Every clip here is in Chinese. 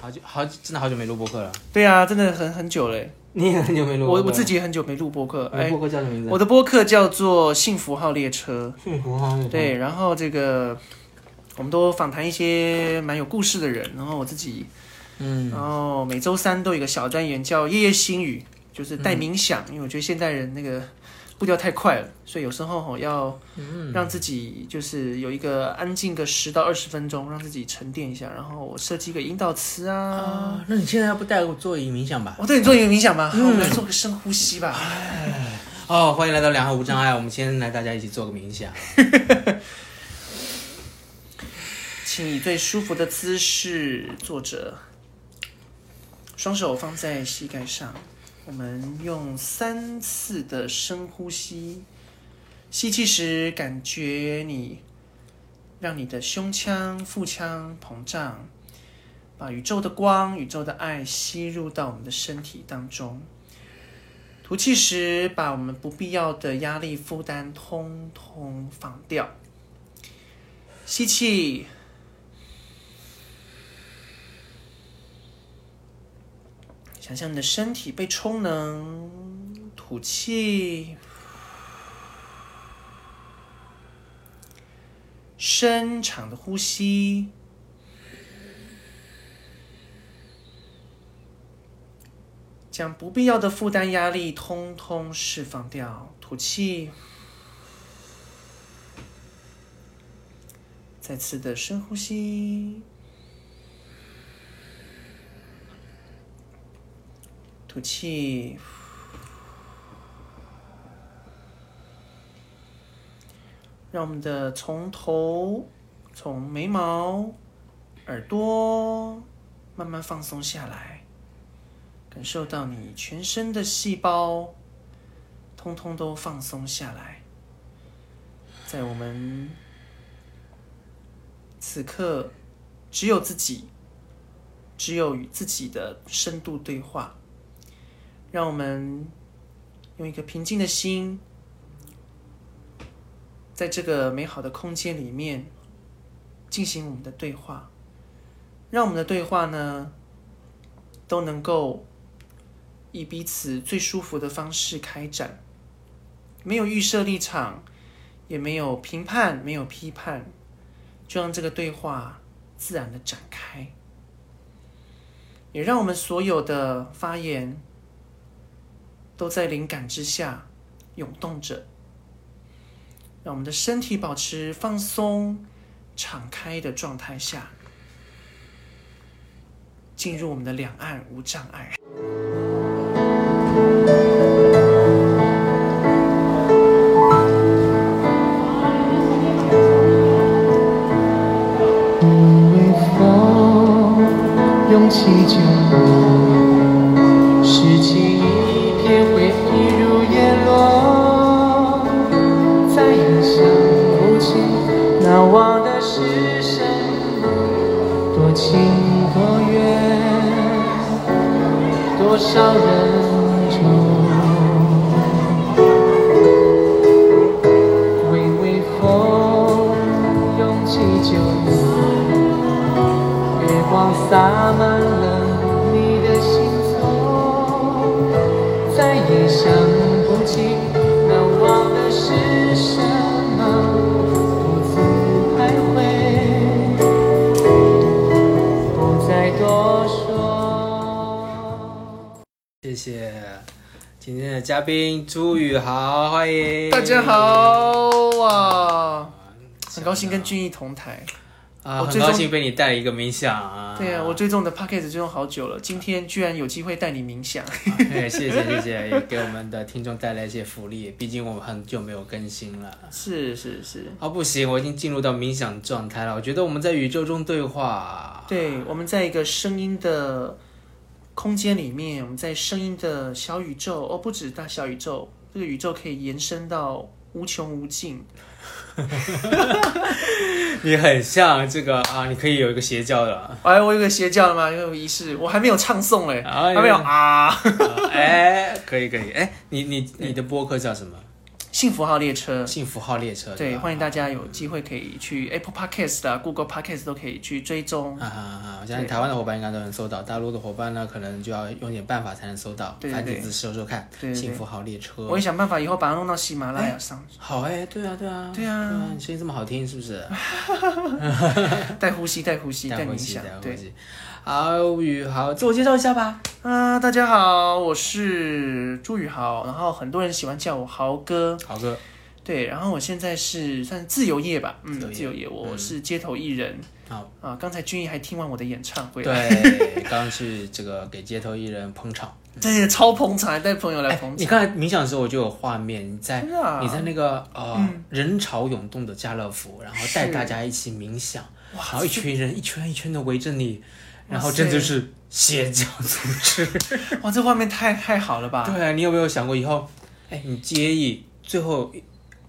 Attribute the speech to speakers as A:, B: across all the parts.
A: 好久好真的好久没录播客了。
B: 对啊，真的很很久嘞。
A: 你也很久没录
B: 我我自己也很久没录播客。哎，
A: 你的播客叫什么名字？
B: 我的播客叫做《幸福号列车
A: 幸福号》。
B: 对，然后这个我们都访谈一些蛮有故事的人，然后我自己，
A: 嗯，
B: 然后每周三都有一个小单元叫《夜夜心语》，就是带冥想，因为我觉得现代人那个步调太快了，所以有时候吼要让自己就是有一个安静个十到二十分钟，让自己沉淀一下。然后我设计一个引导词啊。
A: 啊，那你现在要不带我做一个冥想吧？
B: 我对你做一个冥想吧，好，我们来做个深呼吸吧。
A: 哦，欢迎来到两岸无障碍，我们先来大家一起做个冥想。
B: 请以最舒服的姿势坐着，双手放在膝盖上。我们用三次的深呼吸，吸气时感觉你让你的胸腔、腹腔膨胀，把宇宙的光、宇宙的爱吸入到我们的身体当中。吐气时，把我们不必要的压力负担通通放掉。吸气。想象你的身体被充能，吐气，深长的呼吸，将不必要的负担、压力通通释放掉。吐气，再次的深呼吸。吐气，让我们的从头、从眉毛、耳朵慢慢放松下来，感受到你全身的细胞通通都放松下来，在我们此刻只有自己，只有与自己的深度对话。让我们用一个平静的心，在这个美好的空间里面进行我们的对话，让我们的对话呢都能够以彼此最舒服的方式开展，没有预设立场，也没有评判，没有批判，就让这个对话自然的展开，也让我们所有的发言。都在灵感之下涌动着，让我们的身体保持放松、敞开的状态下，进入我们的两岸无障碍。
C: 风涌起就拾起
A: 谢谢今天的嘉宾朱宇豪，欢迎
B: 大家好哇，很高兴跟俊逸同台。
A: 啊，很
B: 我最终
A: 高兴被你带了一个冥想啊！
B: 对啊，我追踪你的 p o c k e t 追踪好久了，今天居然有机会带你冥想。
A: 哎，谢谢谢谢，也给我们的听众带来一些福利。毕竟我们很久没有更新了。
B: 是是是，
A: 啊，不行，我已经进入到冥想状态了。我觉得我们在宇宙中对话。
B: 对，我们在一个声音的空间里面，我们在声音的小宇宙，哦，不止大小宇宙，这个宇宙可以延伸到无穷无尽。
A: 你很像这个啊，你可以有一个邪教的。
B: 哎，我有个邪教的吗？有个仪式，我还没有唱诵嘞，
A: 啊
B: 还没有啊。
A: 啊哎，可以可以，哎，你你你的播客叫什么？
B: 幸福号列车。
A: 幸福号列车，
B: 对，欢迎大家有机会可以去 Apple Podcast 啊、Google Podcast 都可以去追踪。
A: 啊啊啊！我相信台湾的伙伴应该都能搜到，大陆的伙伴呢，可能就要用点办法才能搜到。繁体字搜搜看，幸福号列车。
B: 我也想办法以后把它弄到喜马拉雅上，
A: 好哎，对啊，对啊，
B: 对啊
A: 你声音这么好听，是不是？
B: 带呼吸、带呼吸、带
A: 带呼吸，
B: 对，
A: 吸。好，宇豪，自我介绍一下吧。
B: 啊，大家好，我是朱宇豪，然后很多人喜欢叫我豪哥。
A: 豪哥，
B: 对，然后我现在是算自由业吧，嗯，
A: 自由业
B: 我是街头艺人。
A: 好
B: 啊，刚才君毅还听完我的演唱会，，
A: 对，刚刚去这个给街头艺人捧场。
B: 这个超捧场，还带朋友来捧场，你。
A: 刚才冥想的时候，我就有画面，你在
B: 啊
A: 你在那个呃、
B: 嗯
A: 人潮涌动的家乐福，然后带大家一起冥想，
B: 哇
A: 然后一群人一圈一圈的围着你，然后这就是邪教组织。
B: 哇，这画面太太好了吧？
A: 对啊，你有没有想过以后，哎，你介意最后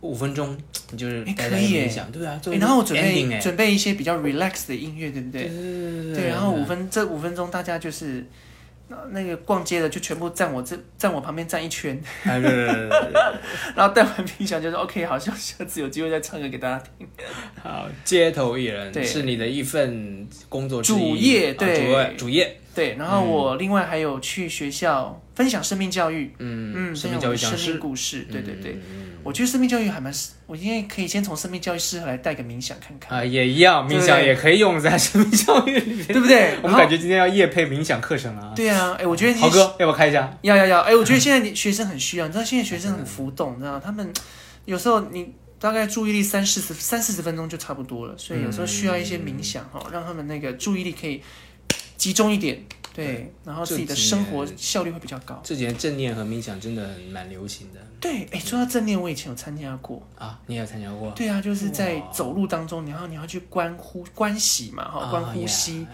A: 五分钟，你就是
B: 可以耶
A: 冥想，对啊，
B: 然后我准备准备一些比较 relax 的音乐，对不对？
A: 对对对
B: 对，然后五分这五分钟大家就是。那那个逛街的就全部站我这站我旁边站一圈，然后带完冰箱就说 OK，好像下次有机会再唱歌给大家听。
A: 好，街头艺人
B: 对
A: 是你的一份工作
B: 主业
A: 啊
B: 对
A: 主业主业，
B: 对，然后我另外还有去学校分享生命教育，
A: 嗯
B: 嗯，
A: 生命教育讲师
B: 命，故事，对对对。
A: 嗯
B: 我觉得生命教育还蛮适，我今天可以先从生命教育适合来带个冥想看看，
A: 啊，也一样，冥想也可以用在生命教育里面。
B: 对不对？
A: 我们感觉今天要夜配冥想课程了啊。
B: 对啊，哎，我觉得你
A: 豪哥，要不要开一下？
B: 要要要，哎，我觉得现在你学生很需要，你知道现在学生很浮动，你知道他们有时候你大概注意力三四十三四十分钟就差不多了，所以有时候需要一些冥想哈，让他们那个注意力可以集中一点，对，然后自己的生活效率会比较高。
A: 这几年正念和冥想真的很蛮流行的
B: 对，哎，说到正念，我以前有参加过。
A: 啊，你也有参加过？
B: 对啊，就是在走路当中，然后你要去观呼观息嘛，哈，
A: 啊
B: 观呼吸。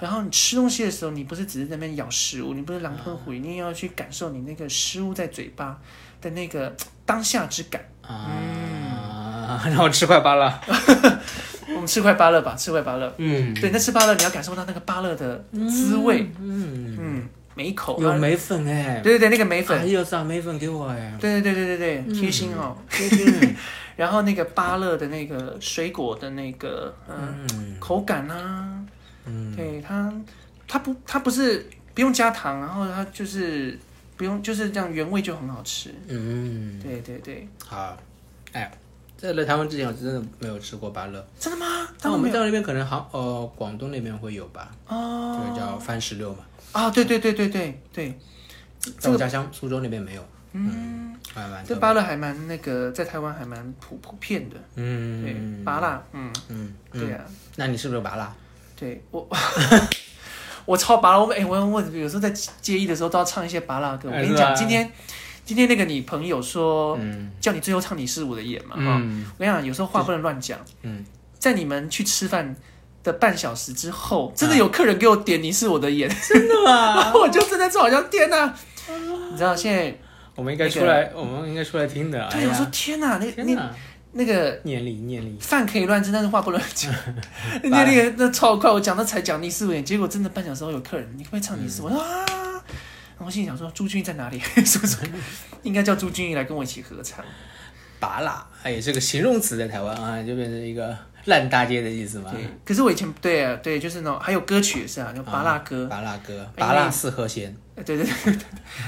B: 然后你吃东西的时候，你不是只是在那边咬食物，你不是狼吞虎咽，你也要去感受你那个食物在嘴巴的那个当下之感。
A: 啊，然后吃块芭乐，
B: 我们吃块芭乐吧，吃块芭乐。
A: 嗯，
B: 对，那吃芭乐你要感受到那个芭乐的滋味，
A: 嗯，
B: 嗯，每一口。
A: 有梅粉哎，
B: 对对对，那个梅粉。
A: 还有，撒梅粉给我哎，
B: 对对对对对对，贴心哦。
A: 嗯
B: 然后那个芭乐的那个水果的那个嗯
A: 嗯。
B: 口感啊，
A: 嗯，
B: 对它它不它不是不用加糖，然后它就是不用就是这样原味就很好吃。
A: 嗯，
B: 对对对，
A: 好，哎，在来台湾之前我真的没有吃过芭乐，
B: 真的吗？
A: 但我
B: 们没有？
A: 们在那边可能好呃广东那边会有吧，这
B: 哦
A: 个叫番石榴嘛，
B: 啊，对对对对对对，
A: 在我家乡苏州那边没有，
B: 嗯，
A: 还蛮
B: 这芭乐还蛮那个在台湾还蛮普普遍的，嗯。对
A: 嗯，
B: 芭乐，嗯，
A: 嗯，
B: 对啊，
A: 那你是不是有芭乐？
B: 对我。我 超拔了，我哎、我我有时候在介意的时候都要唱一些拔拉歌。我跟你讲，今天今天那个你朋友说、
A: 嗯
B: 叫你最后唱你是我的眼嘛，哈、
A: 嗯
B: 我跟你讲，有时候话不能乱讲。
A: 嗯，
B: 在你们去吃饭的半小时之后，真的有客人给我点你是我的眼，
A: 真的吗？
B: 我就真的是好像天哪、你知道现在
A: 我们应该出来，我们应该出来听的。哎
B: 对，我说
A: 呀，
B: 天哪、那那，那个
A: 念力念力，
B: 饭可以乱吃，但是话不能讲。那那个那超快，我讲的才讲你是我眼，结果真的半小时后有客人，你可不可以唱你是我？我说啊，然后我心想说朱军在哪里？是不是应该叫朱军来跟我一起合唱？
A: 拔拉，哎，这个形容词在台湾啊，就变成一个烂大街的意思吗。
B: 对，可是我以前对啊，对，就是那种还有歌曲也是啊，叫拔拉歌。
A: 拔拉歌，
B: 哎
A: 拔辣四和弦
B: 哎对对对对对，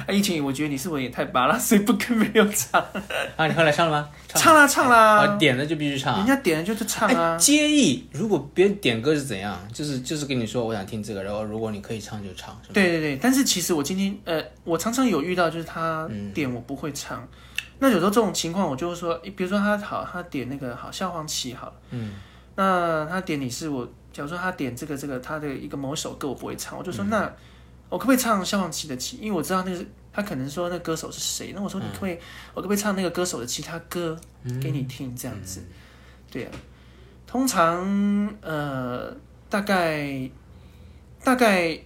B: 啊，一群 我觉得你是我也太拔拉，所以不跟没有唱，
A: 啊，你后来唱了吗？
B: 唱啦唱
A: 啊，
B: 啦，
A: 点了就必须唱啊。
B: 人家点了就是唱
A: 哎，
B: 啊。
A: 介意如果别人点歌是怎样？就是就是跟你说我想听这个，然后如果你可以唱就唱？
B: 对对对，但是其实我今天呃，我常常有遇到，就是他
A: 嗯
B: 点我不会唱，那有时候这种情况，我就会说，诶比如说他好，他点那个好萧煌奇好了，
A: 嗯，
B: 那他点你是我，假如说他点这个这个他的一个某首歌我不会唱，我就
A: 嗯。
B: 说、那我可不可以唱萧煌奇的其，因为我知道那个是他可能说那歌手是谁，那我说你可不可以，我可不可以唱那个歌手的其他歌给你听这样子？对啊，通常呃大概大概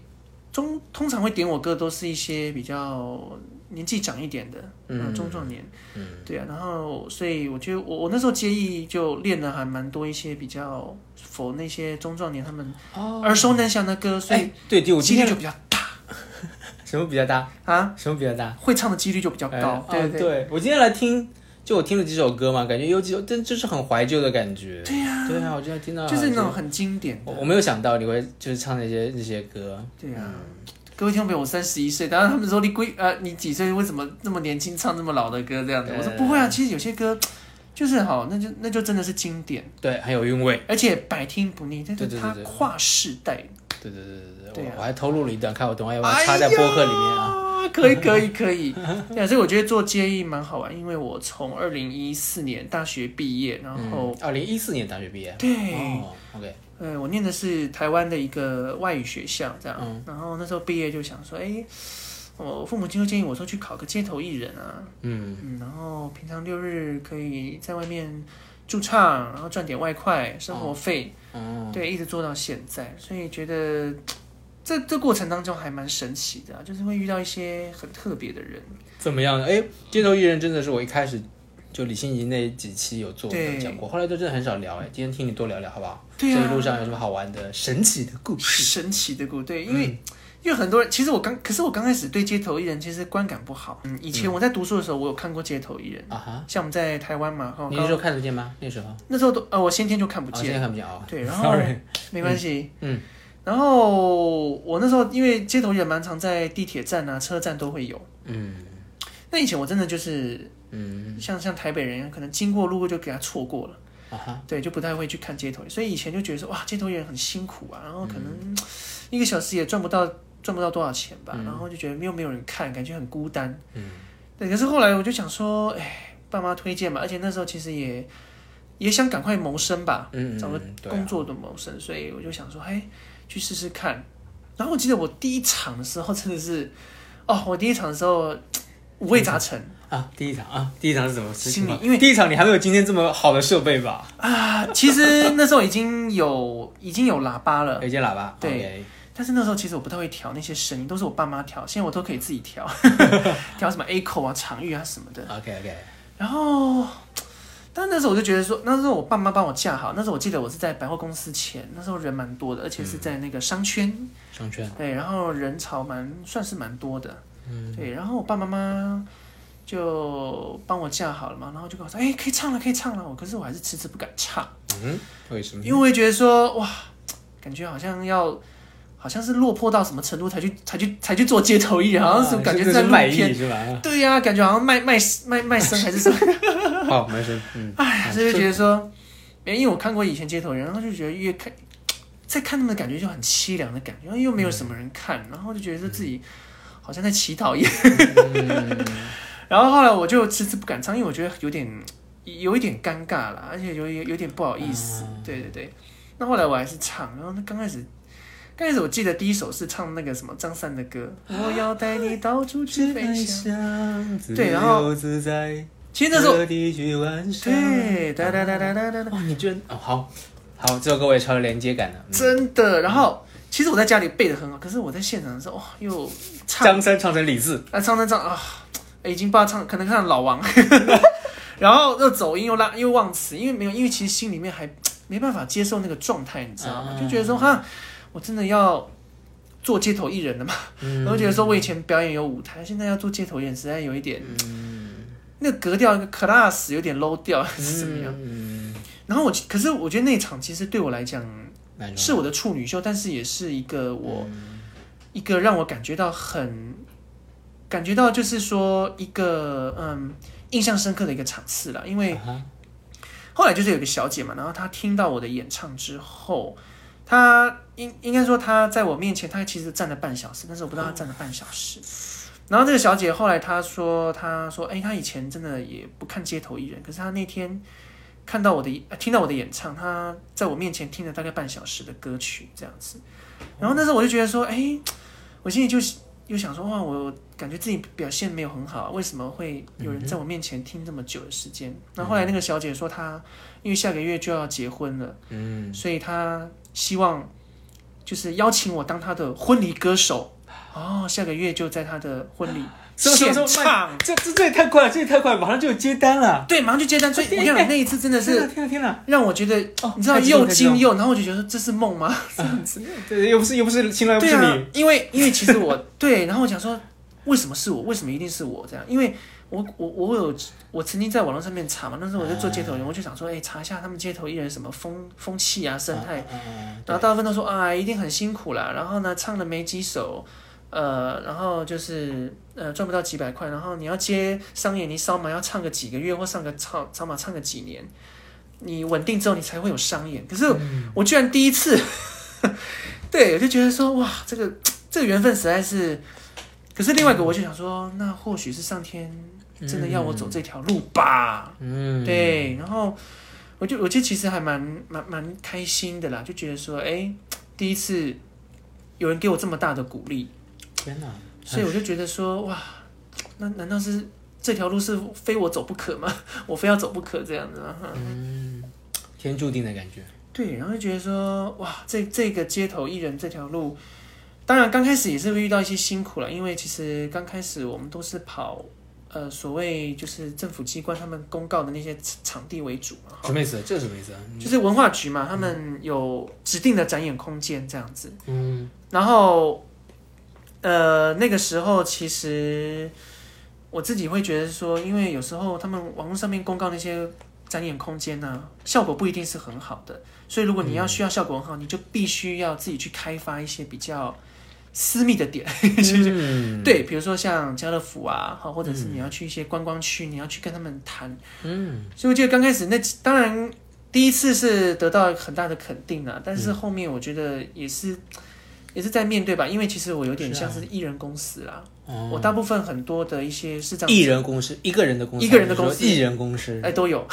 B: 中通常会点我歌都是一些比较年纪长一点的，嗯，中壮年，
A: 嗯，
B: 对啊，然后所以我觉得我我那时候建议就练的还蛮多一些比较否那些中壮年他们
A: 哦，
B: 耳熟能详的歌，所以
A: 哎，对
B: 几率就比较大
A: 什么比较大？
B: 啊，
A: 什么比较大？
B: 会唱的几率就比较高，对对对，
A: 我今天来听就我听了几首歌嘛，感觉有几首真就是很怀旧的感觉。
B: 对呀
A: 对啊，我今天听到
B: 就是那种很经典的。
A: 我我没有想到你会就是唱那些那些歌。
B: 对呀、各位听众朋友，我三十一岁，当然他们说你归呃你几岁，为什么这么年轻唱这么老的歌这样子？我说不会啊，其实有些歌就是好，那就那就真的是经典，
A: 对，很有韵味。
B: 而且百听不腻，但是它跨世代。
A: 对对对对
B: 对啊
A: 我我还偷录了一段，看我等会要不要插在播客里面啊。
B: 啊，可以可以可以，所以我觉得做接艺蛮好玩，因为我从二零一四年大学毕业，然后、
A: 二零一四年大学毕业。
B: 对，
A: 哦，OK，
B: 呃，我念的是台湾的一个外语学校，这样，
A: 嗯。
B: 然后那时候毕业就想说，哎，我父母亲就建议我说去考个街头艺人啊，
A: 嗯。
B: 嗯，然后平常六日可以在外面驻唱，然后赚点外快，生活费，
A: 哦，
B: 对，一直做到现在，所以觉得这这过程当中还蛮神奇的、啊，就是会遇到一些很特别的人。
A: 怎么样？哎，街头艺人真的是我一开始就李心怡那几期有做
B: 对
A: 讲过，后来都真的很少聊。哎，今天听你多聊聊好不好？
B: 对啊
A: 这一路上有什么好玩的、神奇的故事？
B: 神奇的故对，因为、因为很多人，其实我刚，可是我刚开始对街头艺人其实观感不好。嗯，以前我在读书的时候，我有看过街头艺人，
A: 啊哈，
B: 像我们在台湾嘛，哦
A: 你那时候看得见吗？那时候？
B: 那时候都呃，我先天就看不
A: 哦，现在
B: 见，
A: 看不见哦。
B: 对，然后
A: Sorry
B: 没关系，
A: 嗯
B: 然后我那时候因为街头艺人蛮常在地铁站啊、车站都会有。
A: 嗯。
B: 那以前我真的就是
A: 嗯。
B: 像像台北人可能经过路过就给他错过了，
A: 啊哈，
B: 对，就不太会去看街头。所以以前就觉得说哇，街头艺人很辛苦啊，然后可能一个小时也赚不到赚不到多少钱吧，然后就觉得又没有人看，感觉很孤单。
A: 嗯。
B: 对，可是后来我就想说，哎，爸妈推荐嘛，而且那时候其实也也想赶快谋生吧，
A: 嗯，
B: 找个工作的谋生，所以我就想说，哎，去试试看。然后我记得我第一场的时候真的是，哦，我第一场的时候五味杂陈
A: 啊，第一场啊，第一场是怎么？
B: 心里因为
A: 第一场你还没有今天这么好的设备吧？
B: 啊。其实那时候已经有已经有喇叭了
A: 有，一件喇叭，
B: 对但是那时候其实我不太会调那些声音，都是我爸妈调，现在我都可以自己调，调什么 A 口啊、场域啊什么的。
A: OK OK，
B: 然后，但那时候我就觉得说，那时候我爸妈帮我架好，那时候我记得我是在百货公司前，那时候人蛮多的，而且是在那个商圈，
A: 商圈，
B: 对，然后人潮蛮算是蛮多的，嗯，对，然后我爸妈妈就帮我架好了嘛，然后就跟我说，哎，可以唱了，可以唱了，我可是我还是迟迟不敢唱，
A: 嗯，为什么？
B: 因为觉得说，哇，感觉好像要。好像是落魄到什么程度才去才去才去做街头艺人，好像是
A: 啊
B: 感觉在
A: 卖艺
B: 片，
A: 是吧？
B: 对呀、感觉好像卖卖卖卖身还是什么，
A: 好，没事，嗯，
B: 哎，所以就觉得说，因为我看过以前街头人，然后就觉得越看，再看他们的感觉就很凄凉的感觉，又没有什么人看，然后就觉得说自己好像在乞讨一样。然后后来我就迟迟不敢唱，因为我觉得有点有一点尴尬啦，而且有有有点不好意思。对对对，那后来我还是唱，然后那刚开始。刚开始我记得第一首是唱那个什么张三的歌，我要带你到处去飞翔。对然后
A: 自在，
B: 其实那时候，
A: 地去玩耍。
B: 对，哒哒哒哒哒哒哒，
A: 哦，你居然哦，好好，这首歌我也超有连接感的。嗯
B: 真的。然后其实我在家里背的很好，可是我在现场的时候，哇，又唱
A: 张三唱成李字，
B: 啊唱唱唱啊，已经不知道唱，可能唱老王，然后又走音又拉又忘词，因为没有，因为其实心里面还没办法接受那个状态，你知道吗？
A: 啊
B: 就觉得说哈，我真的要做街头艺人了嘛？
A: 嗯
B: 然后觉得说我以前表演有舞台，现在要做街头艺人，实在有一点
A: 嗯，
B: 那个格调，那个 class 有点 low 调，是怎么样？
A: 嗯，
B: 然后我可是我觉得那场其实对我来讲是我的处女秀，但是也是一个我。
A: 嗯
B: 一个让我感觉到很感觉到就是说一个嗯印象深刻的一个场次了，因为
A: 啊
B: 后来就是有个小姐嘛，然后她听到我的演唱之后，她应应该说她在我面前，她其实站了半小时，但是我不知道她站了半小时。然后这个小姐后来她说，她说，哎，她以前真的也不看街头艺人，可是她那天看到我的呃听到我的演唱，她在我面前听了大概半小时的歌曲这样子。然后那时候我就觉得说，哎，我心里就又想说，哇，我感觉自己表现没有很好，为什么会有人在我面前听这么久的时间？然后后来那个小姐说，她因为下个月就要结婚了，
A: 嗯，
B: 所以她希望就是邀请我当她的婚礼歌手。哦，下个月就在他的婚礼 现场，
A: 这这这也太快了，这也太快了，马上就有接单了。
B: 对，马上就接单。所以我跟你讲，那一次真的是
A: 天哪天哪！
B: 让我觉得，
A: 哦
B: 你知道又惊又，然后我就觉得这是梦吗？这样子。
A: 对，又不是又不是新郎，又不是你，，
B: 因为因为其实我 对，然后我想说，为什么是我？为什么一定是我这样？因为我我我有我曾经在网络上面查嘛，那时候我在做街头艺人，我就想说，哎、查一下他们街头艺人什么风风气啊、生态，然后大部分都说啊，一定很辛苦啦，然后呢，唱了没几首，呃，然后就是呃赚不到几百块，然后你要接商演，你扫码要唱个几个月或上个唱扫码唱个几年，你稳定之后你才会有商演。可是我居然第一次，对我就觉得说哇，这个这个缘分实在是，可是另外一个我就想说，那或许是上天真的要我走这条路吧。
A: 嗯，
B: 对，然后我就我就其实还蛮蛮蛮开心的啦，就觉得说，哎，第一次有人给我这么大的鼓励，
A: 天哪，
B: 所以我就觉得说，哇，那难道是这条路是非我走不可吗？我非要走不可这样子吗？
A: 嗯，天注定的感觉。
B: 对，然后就觉得说，哇，这这个街头艺人这条路，当然刚开始也是会遇到一些辛苦了，因为其实刚开始我们都是跑。呃，所谓就是政府机关他们公告的那些场地为主嘛，
A: 什么意思？这是什么意思啊？
B: 就是文化局嘛，他们有指定的展演空间这样子。
A: 嗯
B: 然后，呃，那个时候其实我自己会觉得说，因为有时候他们网络上面公告那些展演空间呢、效果不一定是很好的，所以如果你要需要效果很好，你就必须要自己去开发一些比较私密的点。
A: 嗯，
B: 对，比如说像家乐福啊，好，或者是你要去一些观光区，你要去跟他们谈。
A: 嗯，
B: 所以我记得刚开始那当然第一次是得到很大的肯定啊，但是后面我觉得也是、也是在面对吧，因为其实我有点像是艺人公司啦，
A: 哦。
B: 我大部分很多的一些视障
A: 艺人公司，一个人的公司，
B: 一个人的公司。
A: 艺人公司，
B: 哎都有，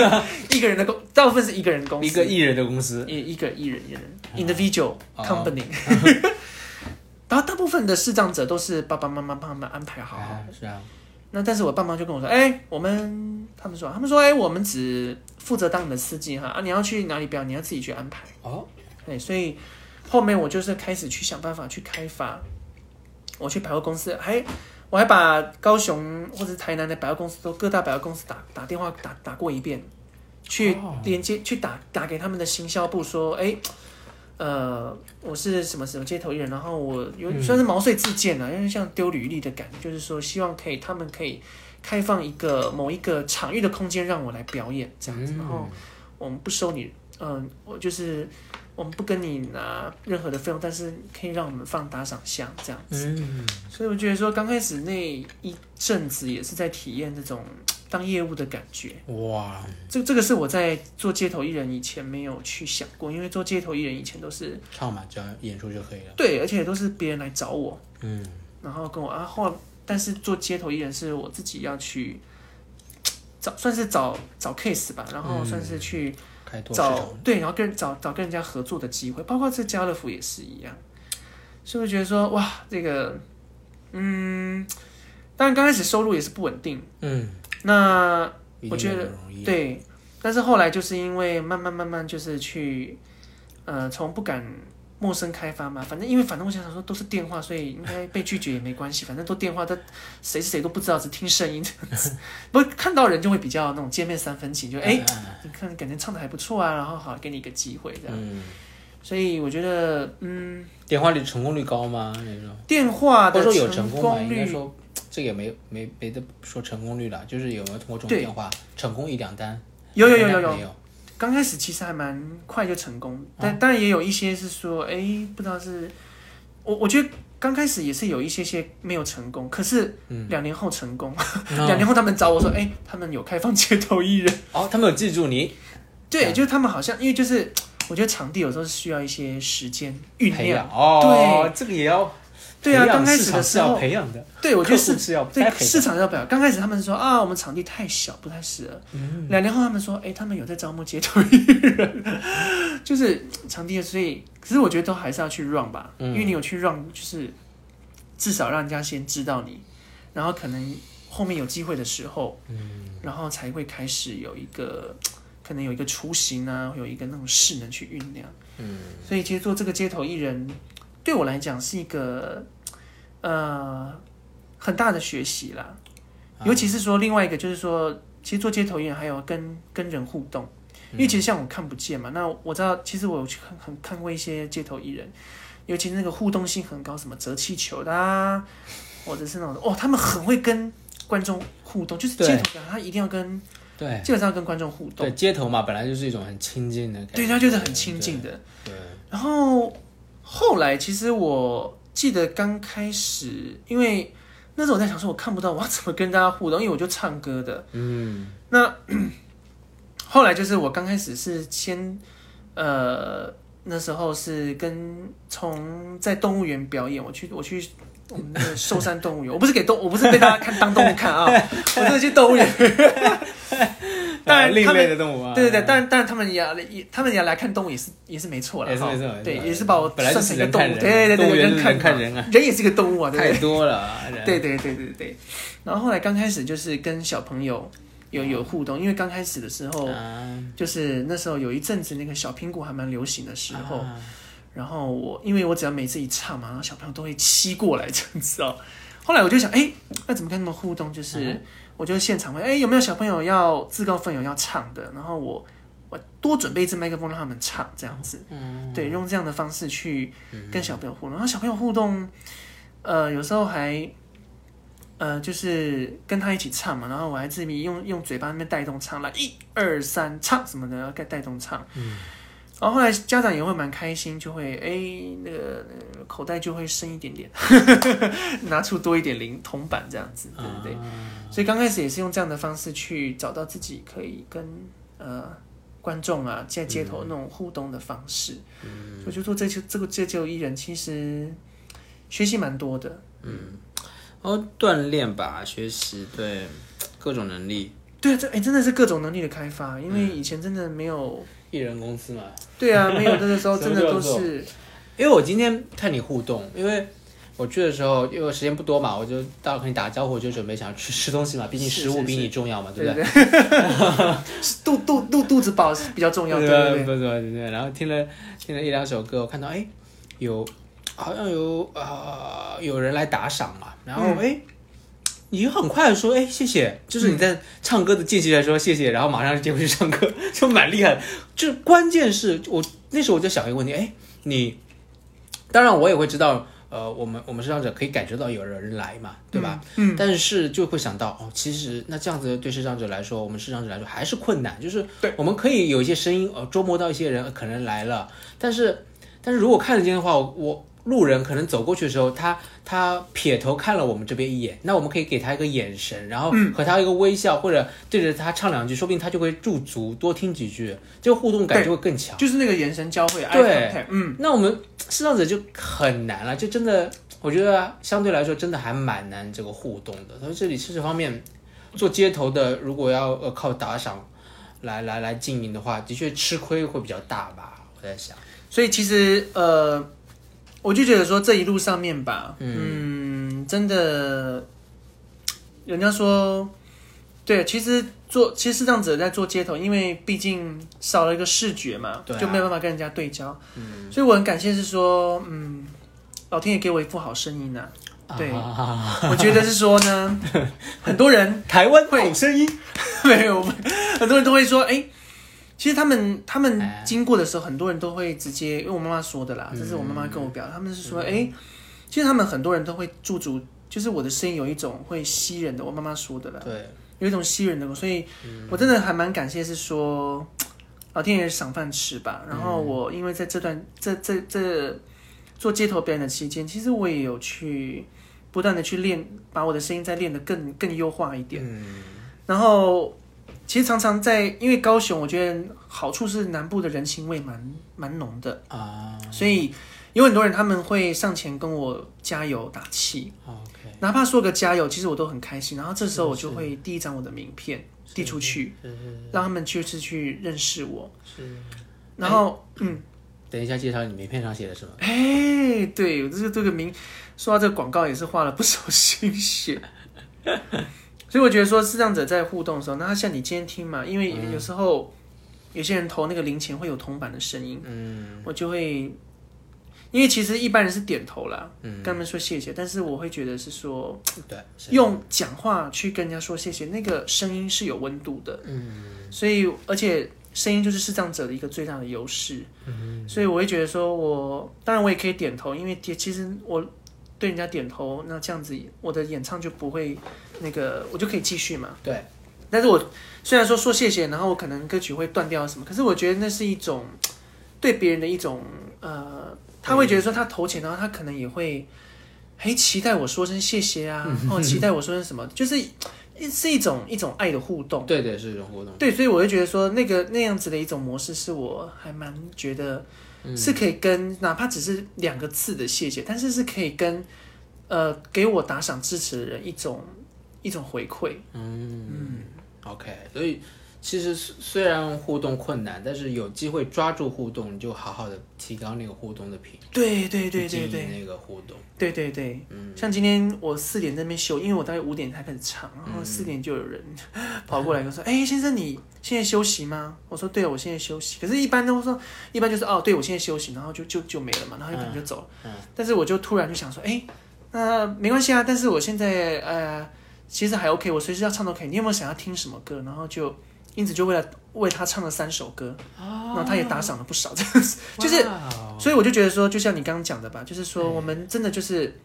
B: 一个人的公大部分是一个人公司，
A: 一个艺人的公司，
B: 一一个艺人艺人。individual
A: 哦。
B: company，、然后大部分的视障者都是爸爸妈妈帮他们安排好。
A: 是啊，
B: 那但是我爸妈就跟我说，哎、我们他们说，他们说，哎、我们只负责当你的司机哈，啊，你要去哪里表演，你要自己去安排。
A: 哦，
B: 对，所以后面我就是开始去想办法去开发，我去百货公司，还我还把高雄或者台南的百货公司都各大百货公司打打电话打打过一遍，去
A: 哦。
B: 连接、去打打给他们的行销部说，哎、呃，我是什么什么街头艺人，然后我有
A: 嗯。
B: 算是毛遂自荐了，因为像丢履历的感觉，就是说希望可以他们可以开放一个某一个场域的空间让我来表演这样子，然后我们不收你，嗯、我就是我们不跟你拿任何的费用，但是可以让我们放打赏箱这样子。
A: 嗯，
B: 所以我觉得说刚开始那一阵子也是在体验这种当业务的感觉。
A: 哇，
B: 这这个是我在做街头艺人以前没有去想过，因为做街头艺人以前都是
A: 唱嘛，只要演出就可以了。
B: 对，而且都是别人来找我，
A: 嗯，
B: 然后跟我啊后，但是做街头艺人是我自己要去找，算是找找 case 吧，然后算是去
A: 开拓
B: 找。对，然后跟找找跟人家合作的机会，包括这家乐福也是一样，是不是觉得说哇，这个嗯，当然刚开始收入也是不稳定，
A: 嗯，
B: 那我觉得。对，但是后来就是因为慢慢慢慢就是去呃从不敢。陌生开发嘛，反正因为反正我想想说都是电话，所以应该被拒绝也没关系，反正都电话，他谁是谁都不知道，只听声音这样子。不过看到人就会比较那种见面三分情，就哎、你看感觉唱的还不错啊，然后好给你一个机会这样。
A: 嗯，
B: 所以我觉得，嗯，
A: 电话里成功率高吗？那种，
B: 电话的
A: 或者说有成功
B: 率，
A: 应该说这个也没没没得说成功率了，就是有没有通过这种电话成功一两单？
B: 有有有有有。刚开始其实还蛮快就成功，
A: 啊。
B: 但当然也有一些是说，哎，不知道是，我我觉得刚开始也是有一些些没有成功，可是
A: 嗯。
B: 两年后成功，
A: 嗯
B: 两年后他们找我说，哎，他们有开放街头艺人，
A: 哦，他们有记住你？
B: 对，就是他们好像因为就是我觉得场地有时候是需要一些时间酝酿。
A: 哦，对，这个也要
B: 对啊，刚开始的时候，
A: 培养的，
B: 对我觉得是
A: 是要
B: 对市场要培养，刚开始他们说啊，我们场地太小，不太适合。
A: 嗯
B: 两年后他们说，哎、他们有在招募街头艺人，就是场地，所以可是我觉得都还是要去 run 吧，
A: 嗯
B: 因为你有去 run，就是至少让人家先知道你，然后可能后面有机会的时候，
A: 嗯
B: 然后才会开始有一个可能有一个雏形啊，有一个那种势能去酝酿。
A: 嗯
B: 所以其实做这个街头艺人，对我来讲是一个呃很大的学习啦。
A: 啊。
B: 尤其是说另外一个就是说，其实做街头艺人还有跟跟人互动，因为其实像我看不见嘛，那我知道其实我有去看很看过一些街头艺人，尤其是那个互动性很高，什么折气球的啊，或者是那种哦，他们很会跟观众互动，就是街头他一定要跟
A: 对。
B: 基本上要跟观众互动。
A: 对，，街头嘛，本来就是一种很亲近的感觉，
B: 对，他就是很亲近的。
A: 对，对，
B: 然后后来，其实我记得刚开始，因为那时候我在想说，我看不到我要怎么跟大家互动，因为我就唱歌的。
A: 嗯
B: 那后来就是我刚开始是先，呃，那时候是跟从在动物园表演，我去我去我们那个寿山动物园，我不是给动，我不是被大家看当动物看啊，我真的去动物园。当然
A: 另类的动物啊，
B: 对对对，但但他们也要也他们也要来看动物也是也是没错了，哈
A: 也是没错没错
B: 对，也是把我算
A: 是
B: 成一个动物，对对对人看
A: 人看人啊，
B: 人也是个动物啊，
A: 太
B: 对？
A: 多了
B: 对对对对对。然后后来刚开始就是跟小朋友有有互动，因为刚开始的时候
A: 啊
B: 就是那时候有一阵子那个小苹果还蛮流行的时候，
A: 啊
B: 然后我因为我只要每次一唱嘛，然后小朋友都会吸过来这样子哦。后来我就想，哎，那怎么跟他们互动？就是、
A: 嗯
B: 我就现场问，哎，有没有小朋友要自告奋勇要唱的？然后我我多准备一支麦克风让他们唱这样子，
A: 嗯
B: 对，用这样的方式去跟小朋友互动。然后小朋友互动，呃，有时候还。呃，就是跟他一起唱嘛，然后我还自己用用嘴巴那边带动唱，来一二三唱什么的，然后带带动唱。然后后来家长也会蛮开心，就会哎那个、那个口袋就会深一点点，拿出多一点零铜板这样子，对对对。所以刚开始也是用这样的方式去找到自己可以跟呃观众啊在街头那种互动的方式。所以我就做这就这个这就艺人其实学习蛮多的。
A: 哦，锻炼吧，学习，对，各种能力，
B: 对啊，这哎真的是各种能力的开发，因为以前真的没有。
A: 艺人公司嘛。
B: 对啊，没有那个时候真的都是
A: 因为我今天看你互动，因为我去的时候，因为时间不多嘛，我就到跟你打招呼，我就准备想去吃东西嘛，毕竟食物比你重要嘛，对
B: 对
A: 不对？
B: 对，肚肚肚肚子饱是比较重要，对对对。
A: 不是不是，然后听了听了一两首歌，我看到哎，有好像有呃有人来打赏嘛，然后
B: 嗯
A: 哎。你就很快的说，哎，谢谢，就是你在唱歌的间隙来说谢谢，然后马上就接回去唱歌，就蛮厉害的。就关键是我那时候我就想一个问题，哎，你当然我也会知道，呃，我们我们视障者可以感觉到有人来嘛，对吧？
B: 嗯，
A: 但是就会想到哦，其实那这样子对视障者来说，我们视障者来说还是困难，就是
B: 对。
A: 我们可以有一些声音，呃，捉摸到一些人呃可能来了，但是但是如果看得见的话，我我路人可能走过去的时候，他他撇头看了我们这边一眼，那我们可以给他一个眼神，然后和他一个微笑，或者对着他唱两句，说不定他就会驻足多听几句，这个互动感就会更强。
B: 就是那个眼神交汇
A: 对
B: 嗯，
A: 那我们视障者就很难了，就真的，我觉得相对来说真的还蛮难这个互动的。所以这里是这方面，做街头的如果要呃靠打赏来来来经营的话，的确吃亏会比较大吧。我在想，
B: 所以其实呃，我就觉得说这一路上面吧，嗯，真的，人家说，对，其实做其实这样子在做街头，因为毕竟少了一个视觉嘛，
A: 对啊。
B: 就没有办法跟人家对焦，嗯，所以我很感谢是说，嗯，老天爷给我一副好声音呐、对。
A: 啊、
B: 我觉得是说呢，很多人
A: 台湾
B: 会
A: 好声音，
B: 没有，很多人都会说，哎、其实他们他们
A: 哎。
B: 经过的时候，很多人都会直接，因为我妈妈说的啦，这是我妈妈跟我表，他们是说，哎、其实他们很多人都会驻足，就是我的声音有一种会吸人的，我妈妈说的啦，
A: 对，
B: 有一种吸人的，所以我真的还蛮感谢，是说老天爷赏饭吃吧。然后我因为在这段这这这做街头表演的期间，其实我也有去不断的去练，把我的声音再练得更更优化一点。
A: 嗯，
B: 然后其实常常在，因为高雄，我觉得好处是南部的人情味蛮蛮浓的，
A: 啊
B: 所以有很多人他们会上前跟我加油打气
A: ，，OK，
B: 哪怕说个加油，其实我都很开心。然后这时候我就会递一张我的名片递出去，
A: 是是
B: 让他们就是去认识我。
A: 是。
B: 然后，嗯，
A: 等一下介绍你名片上写的什么？
B: 哎，对，我这个这个名，说到这个广告也是花了不少心血。所以我觉得说，视障者在互动的时候，那像你今天听嘛，因为有时候、有些人投那个零钱会有铜板的声音，
A: 嗯。
B: 我就会，因为其实一般人是点头啦，
A: 嗯。
B: 跟他们说谢谢，但是我会觉得是说，
A: 对，
B: 用讲话去跟人家说谢谢，那个声音是有温度的，
A: 嗯。
B: 所以而且声音就是视障者的一个最大的优势，
A: 嗯
B: 所以我会觉得说我当然我也可以点头，因为其其实我对人家点头，那这样子我的演唱就不会那个，我就可以继续嘛。
A: 对，
B: 但是我虽然说说谢谢，然后我可能歌曲会断掉什么，可是我觉得那是一种对别人的一种呃，他会觉得说他投钱，然后他可能也会，嘿，期待我说声谢谢啊，哦，期待我说声什么，就是是一种一种爱的互动。
A: 对对，是一种互动。
B: 对，所以我就觉得说那个那样子的一种模式，是我还蛮觉得是可以跟哪怕只是两个字的谢谢，但是是可以跟呃给我打赏支持的人一种一种回馈。
A: 嗯。OK，所以其实虽虽然互动困难，但是有机会抓住互动，你就好好的提高那个互动的频率，
B: 对对对对对
A: 那个互动。
B: 对对对，
A: 嗯
B: 像今天我四点在那边休，因为我大概五点才开始唱，然后四点就有人 跑过来跟我说：“哎、先生，你现在休息吗？”我说：“对啊，我现在休息。”可是，一般都说，一般就是哦，对我现在休息，然后就就就没了嘛，然后就可能就走了。
A: 嗯
B: 但是我就突然就想说：“哎、那没关系啊，但是我现在呃，其实还 OK，我随时要唱都可以。你有没有想要听什么歌？”然后就因此就为了为他唱了三首歌，然后他也打赏了不少，这样子就是。所以我就觉得说，就像你刚刚讲的吧，就是说我们真的就是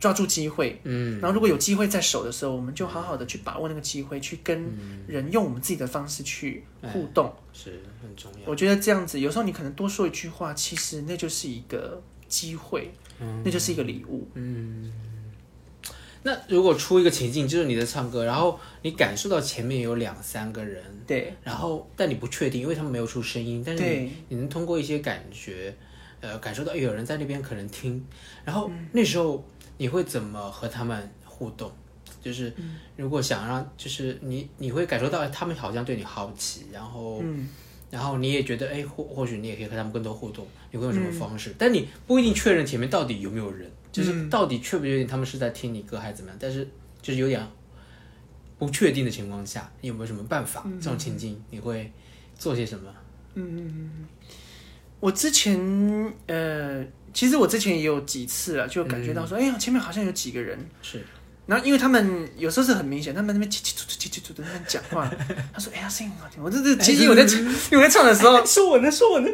B: 抓住机会，
A: 嗯，
B: 然后如果有机会在手的时候，我们就好好的去把握那个机会，去跟人用我们自己的方式去互动。
A: 是很重要。
B: 我觉得这样子，有时候你可能多说一句话，其实那就是一个机会，那就是一个礼物。
A: 那如果出一个情境，就是你在唱歌，然后你感受到前面有两三个人，
B: 对。
A: 然后但你不确定，因为他们没有出声音，但是你你能通过一些感觉，呃，感受到有人在那边可能听，然后
B: 嗯。
A: 那时候你会怎么和他们互动？就是
B: 嗯。
A: 如果想让，就是你你会感受到他们好像对你好奇，然后、
B: 嗯，
A: 然后你也觉得，哎，或或许你也可以和他们更多互动，你会用什么方
B: 嗯
A: 式？但你不一定确认前面到底有没有人，就是到底确不确定他们是在听你歌还是怎么样，但是就是有点不确定的情况下，你有没有什么办法？这种情境你会做些什么？
B: 嗯我之前呃，其实我之前也有几次了，就感觉到说，哎呀，前面好像有几个人。
A: 是，
B: 然后因为他们有时候是很明显，他们那边叽叽喳喳、叽叽喳喳的在那边讲话。他说：“哎呀，声音很好听。”我这这其实我在因为我在唱的时候，
A: 是我的，是我的。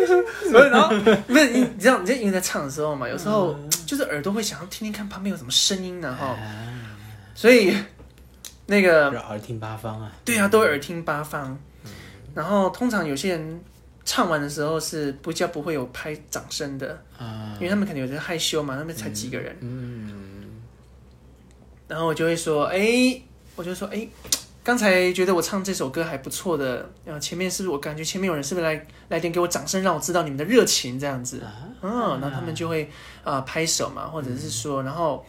B: 所以，然后不是你，你知道你在因为在唱的时候嘛，有时候就是耳朵会想要听听看旁边有什么声音呢哈，所以那个
A: 耳听八方啊。
B: 对啊，都耳听八方。然后通常有些人唱完的时候是不叫不会有拍掌声的，
A: 啊，
B: 因为他们可能有些害羞嘛，他们才几个人。
A: 嗯，
B: 然后我就会说，哎，我就说，哎，刚才觉得我唱这首歌还不错的，呃，前面是不是我感觉前面有人是不是来来点给我掌声，让我知道你们的热情这样子，嗯，然后他们就会啊、呃拍手嘛，或者是说，然后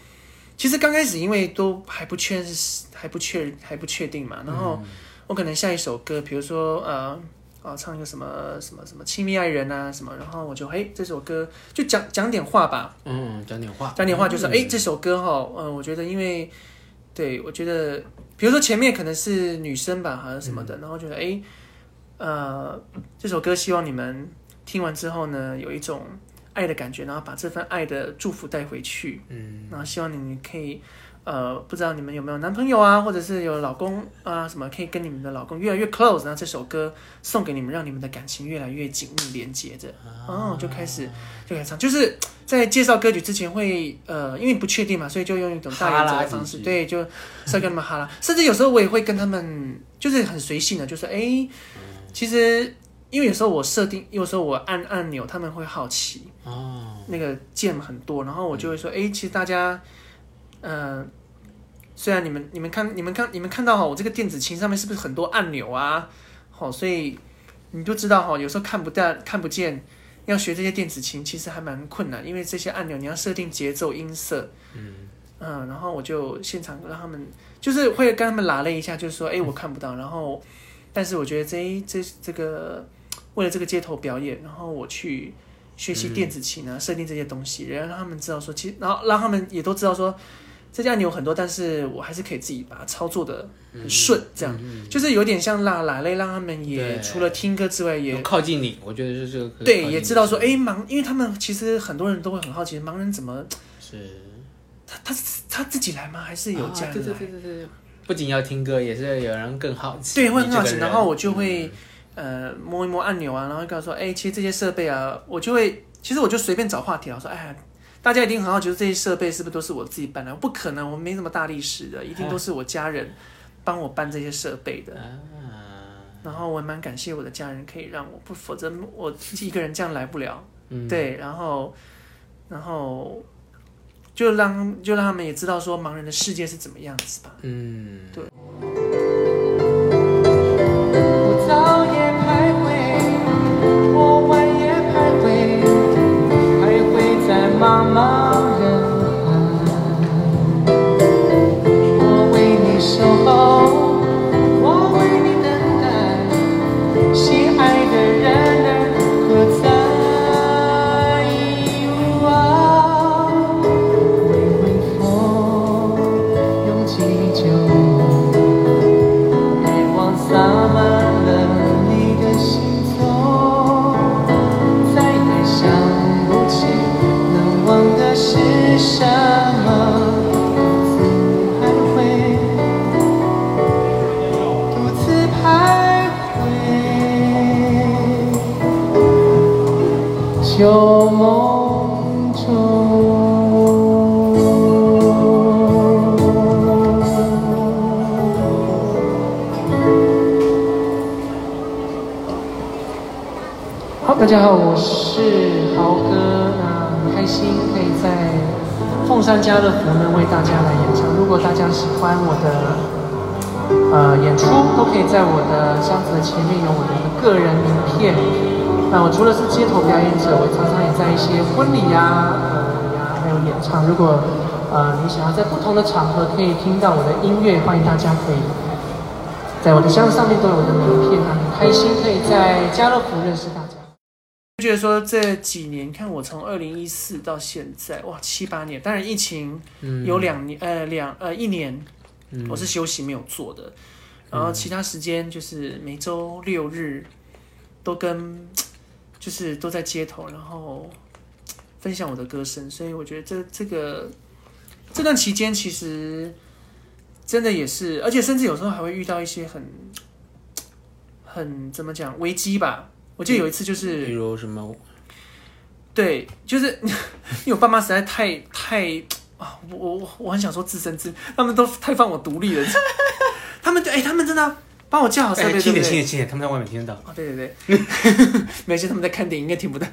B: 其实刚开始因为都还不确是还不确还不确定嘛，然后我可能下一首歌，比如说呃。啊，唱一个什么什么什么亲密爱人啊什么，然后我就嘿这首歌就讲讲点话吧，
A: 嗯，讲点话，
B: 讲点话就是，
A: 嗯。
B: 哎、这首歌哈，呃，我觉得因为，对我觉得，比如说前面可能是女生吧，好像什么的，然后觉得，哎，呃，这首歌希望你们听完之后呢，有一种爱的感觉，然后把这份爱的祝福带回去，
A: 嗯，
B: 然后希望你们可以，呃，不知道你们有没有男朋友啊，或者是有老公啊，什么可以跟你们的老公越来越 close，然后这首歌送给你们，让你们的感情越来越紧密连接着，哦，就开始就开始唱，就是在介绍歌曲之前会，呃，因为不确定嘛，所以就用一种大原则的方式，对，就是跟他们哈拉，甚至有时候我也会跟他们，就是很随性的，就是哎，其实因为有时候我设定，有时候我按按钮，他们会好奇，
A: 哦，
B: 那个键很多，然后我就会说，哎、其实大家，呃，虽然你们你们看你们看你们看到哈，我这个电子琴上面是不是很多按钮啊？好，所以你就知道哈，有时候看不到看不见，要学这些电子琴其实还蛮困难，因为这些按钮你要设定节奏音色，嗯然后我就现场让他们，就是会跟他们拉了一下，就是说，哎、我看不到，然后，但是我觉得这这这个为了这个街头表演，然后我去学习电子琴啊，设定这些东西，然后让他们知道说，其实，然后让他们也都知道说，这家按钮很多，但是我还是可以自己把它操作的很顺，这样、就是有点像拉拉类，让他们也除了听歌之外，也
A: 有靠近你，我觉得是这个可以靠
B: 对，也知道说，
A: 的
B: 哎，盲，因为他们其实很多人都会很好奇，盲人怎么
A: 是
B: 他他他自己来吗？还是有家
A: 啊对
B: 人来？
A: 对对对对，不仅要听歌，也是有人更好奇，
B: 对，会很好奇。然后我就会、呃摸一摸按钮啊，然后告诉说，哎、其实这些设备啊，我就会，其实我就随便找话题了，我说，哎呀，大家一定很好奇，这些设备是不是都是我自己搬的？不可能，我没什么大力士的，一定都是我家人帮我搬这些设备的。
A: 啊，
B: 然后我也蛮感谢我的家人，可以让我不，否则我自己一个人这样来不了。
A: 嗯，
B: 对，然后，然后就让就让他们也知道说盲人的世界是怎么样子吧。
A: 嗯，
B: 对
C: Mom. 大家好，我是豪哥，那很开心可以在凤山家乐福呢为大家来演唱。如果大家喜欢我的呃演出，都可以在我的箱子的前面有我的个人名片。那我除了是街头表演者，我常常也在一些婚礼呀、呃呀，还有演唱。如果呃你想要在不同的场合可以听到我的音乐，欢迎大家可以在我的箱子上面都有我的名片。啊很开心可以在家乐福认识大家。
B: 觉得说这几年，看我从二零一四到现在，哇，七八年。当然疫情
A: 嗯
B: 有两年，呃，两呃一年，
A: 嗯
B: 我是休息没有做的，然后其他时间就是每周六日都跟，就是都在街头，然后分享我的歌声，所以我觉得这这个这段期间其实真的也是，而且甚至有时候还会遇到一些很很怎么讲危机吧。我记得有一次就是
A: 比如什么，
B: 对，就是 因为我爸妈实在太太啊，我我我我很想说自生自，他们都太放我独立了。他们哎、他们真的帮我架好设备，
A: 哎，轻点，轻
B: 对不对？
A: 点，轻点，他们在外面听得到。
B: 哦，对对对，没事，他们在看电影，应该听不到。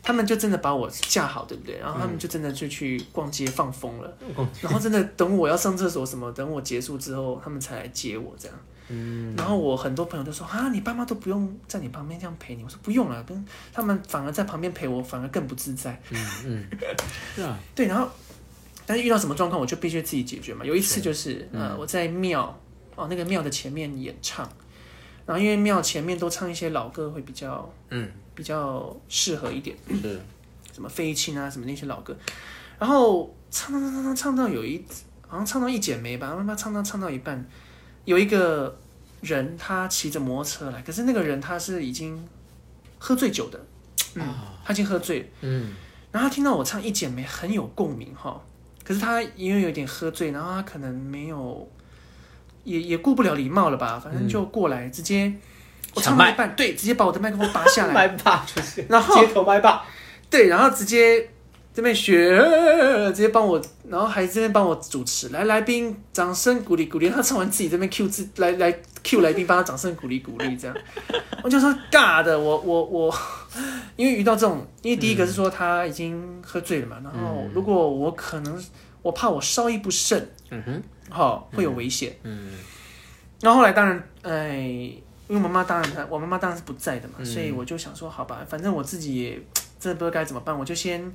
B: 他们就真的把我架好，对不对？然后他们就真的就去逛街放风了。然后真的等我要上厕所什么，等我结束之后，他们才来接我这样。
A: 嗯，
B: 然后我很多朋友都说啊，你爸妈都不用在你旁边这样陪你。我说不用了，跟他们反而在旁边陪我，反而更不自在。
A: 嗯嗯，是啊，
B: 对，然后但是遇到什么状况，我就必须自己解决嘛。有一次就是，
A: 嗯。
B: 呃，我在庙哦那个庙的前面演唱，然后因为庙前面都唱一些老歌，会比较
A: 嗯，
B: 比较适合一点，
A: 是，
B: 什么费玉清啊，什么那些老歌。然后唱唱唱唱唱唱到有一好像唱到一剪梅吧，慢慢唱到唱到一半，有一个人他骑着摩托车来，可是那个人他是已经喝醉酒的，嗯，他已经喝醉了。
A: 嗯。
B: 然后他听到我唱《一剪梅》很有共鸣哈，可是他因为有点喝醉，然后他可能没有，也也顾不了礼貌了吧，反正就过来直接我唱到一半，对，直接把我的麦克风拔下来，
A: 麦霸出现，
B: 然后
A: 街头麦霸，
B: 对，然后直接这边学，直接帮我，然后还这边帮我主持，来来宾掌声鼓励鼓励，他唱完自己这边 Q 自来来 Q 来宾帮他掌声鼓励鼓励这样，我就说尬的，我我我，因为遇到这种，因为第一个是说他已经喝醉了嘛，然后如果我可能我怕我稍一不慎，
A: 嗯哼，
B: 哈会有危险，
A: 嗯。
B: 然后后来当然，哎，因为妈妈当然我妈妈当然是不在的嘛，
A: 嗯。
B: 所以我就想说，好吧，反正我自己也真的不知道该怎么办，我就先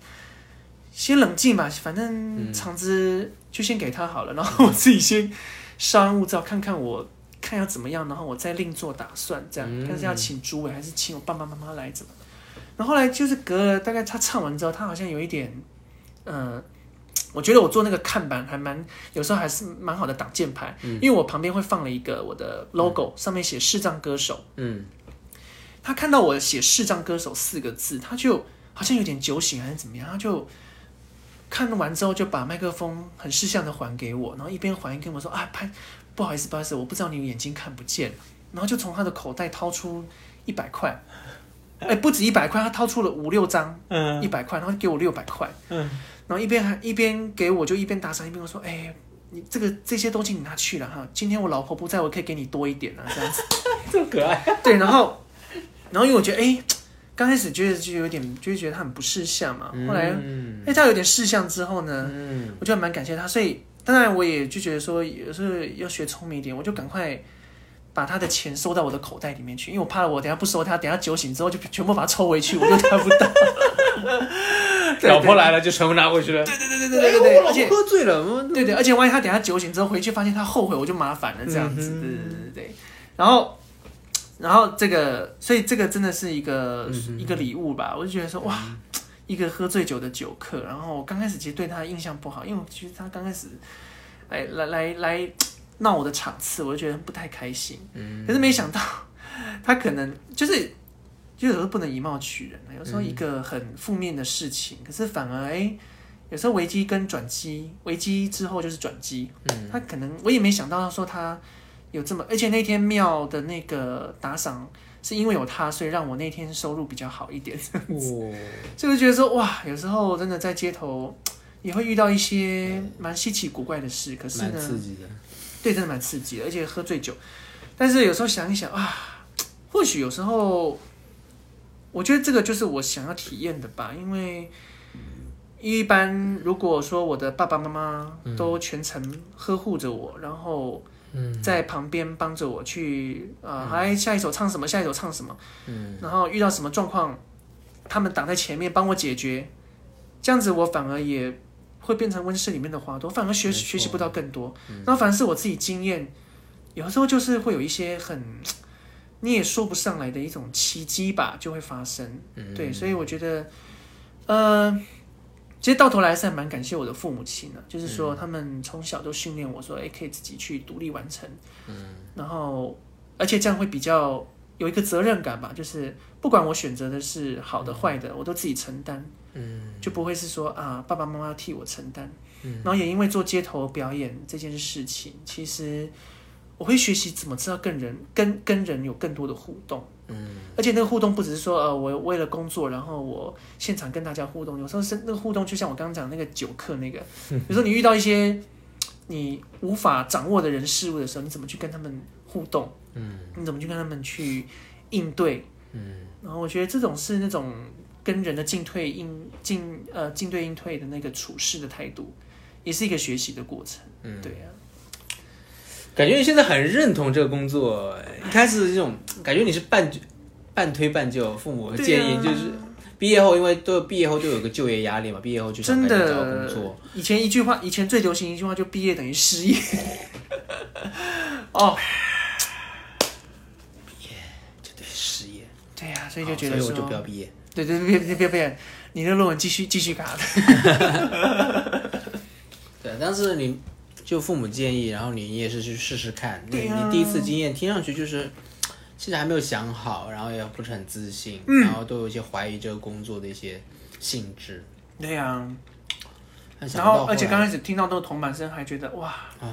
B: 先冷静吧，反正场子就先给他好了，然后我自己先稍安勿躁，看看我看要怎么样，然后我再另做打算，这样。
A: 嗯。
B: 看是要请诸位还是请我爸爸妈妈来怎么。然后后来就是隔了大概他唱完之后，他好像有一点，呃，我觉得我做那个看板还蛮，有时候还是蛮好的挡箭牌，因为我旁边会放了一个我的 logo，、上面写视障歌手。
A: 嗯。
B: 他看到我写视障歌手四个字，他就好像有点酒醒还是怎么样，他就看完之后就把麦克风很识相的还给我，然后一边还一边跟我说啊，拍不好意思不好意思，我不知道你眼睛看不见，然后就从他的口袋掏出一百块，哎，不止一百块，他掏出了五六张
A: 嗯。
B: 一百块，然后给我六百块，
A: 嗯，
B: 然后一边还一边给我就一边打赏，一边我说，哎，你这个这些东西你拿去了哈，今天我老婆不在，我可以给你多一点啊，这样子。
A: 这么可爱。
B: 对，然后然后因为我觉得，哎，刚开始觉得就有点，就会觉得他很不识相嘛，后来
A: 嗯
B: 哎他有点识相之后呢，
A: 嗯
B: 我就蛮感谢他，所以当然我也就觉得说，有时候要学聪明一点，我就赶快把他的钱收到我的口袋里面去，因为我怕我等下不收他，等下酒醒之后就全部把它抽回去，我就拿不到。对
A: 老婆来了就全部拿回去了。
B: 对对对对对对对，而且
A: 婆喝醉了，我
B: 对对，而且万一他等下酒醒之后回去发现他后悔，我就麻烦了这样子。对对对对对，然后。然后这个，所以这个真的是一个、一个礼物吧，我就觉得说哇，一个喝醉酒的酒客，然后我刚开始其实对他的印象不好，因为我觉得他刚开始来来来来闹我的场次，我就觉得不太开心。
A: 嗯。
B: 可是没想到 他可能就是，就有时候不能以貌取人，有时候一个很负面的事情，可是反而哎，有时候危机跟转机，危机之后就是转机。
A: 嗯。
B: 他可能我也没想到说他有这么，而且那天庙的那个打赏是因为有他，所以让我那天收入比较好一点。
A: 哇，
B: 所以就觉得说哇，有时候真的在街头 也会遇到一些蛮稀奇古怪的事，可是
A: 蛮
B: 呢，
A: 刺激的。
B: 对，真的蛮刺激的，而且喝醉酒。但是有时候想一想啊，或许有时候，我觉得这个就是我想要体验的吧，因为一般如果说我的爸爸妈妈都全程呵护着我，然后
A: 嗯
B: 在旁边帮着我去呃，哎，下一首唱什么，下一首唱什么，
A: 嗯
B: 然后遇到什么状况，他们挡在前面帮我解决，这样子我反而也会变成温室里面的花朵，反而学学习不到更多。然后反而是我自己经验，有的时候就是会有一些很你也说不上来的一种奇迹吧，就会发生。
A: 嗯
B: 对，所以我觉得，呃。其实到头来是还蛮感谢我的父母亲的，就是说他们从小都训练我说，哎，可以自己去独立完成，嗯，然后而且这样会比较有一个责任感吧，就是不管我选择的是好的坏的，我都自己承担，
A: 嗯。
B: 就不会是说啊爸爸妈妈要替我承担。嗯。然后也因为做街头表演这件事情，其实我会学习怎么知道跟人跟跟人有更多的互动。
A: 嗯
B: 而且那个互动不只是说呃我为了工作，然后我现场跟大家互动，有时候是那个互动就像我刚刚讲那个酒客那个，有时候你遇到一些你无法掌握的人事物的时候，你怎么去跟他们互动？
A: 嗯
B: 你怎么去跟他们去应对？
A: 嗯
B: 然后我觉得这种是那种跟人的进退应进呃进对应退的那个处事的态度，也是一个学习的过程。
A: 嗯，
B: 对啊，
A: 感觉你现在很认同这个工作。一开始这种感觉你是半半推半就，父母建议就是毕业后，因为都毕业后就有个就业压力嘛，毕业后就想
B: 真
A: 赶紧找工作。
B: 以前一句话，以前最流行一句话就毕业等于失业。哦，毕业
A: 就等于失业，
B: 对呀、所以就觉得说，
A: 所以我就不要毕业。
B: 对对对，别别别别，你的论文继续继续卡的。
A: 对，但是你就父母建议，然后你也是去试试看。你
B: 对啊
A: 你第一次经验听上去就是，其实还没有想好，然后也不是很自信，
B: 嗯
A: 然后都有一些怀疑这个工作的一些性质。
B: 对呀、然后而且
A: 来
B: 刚开始听到那个铜板声，还觉得哇，
A: 唉，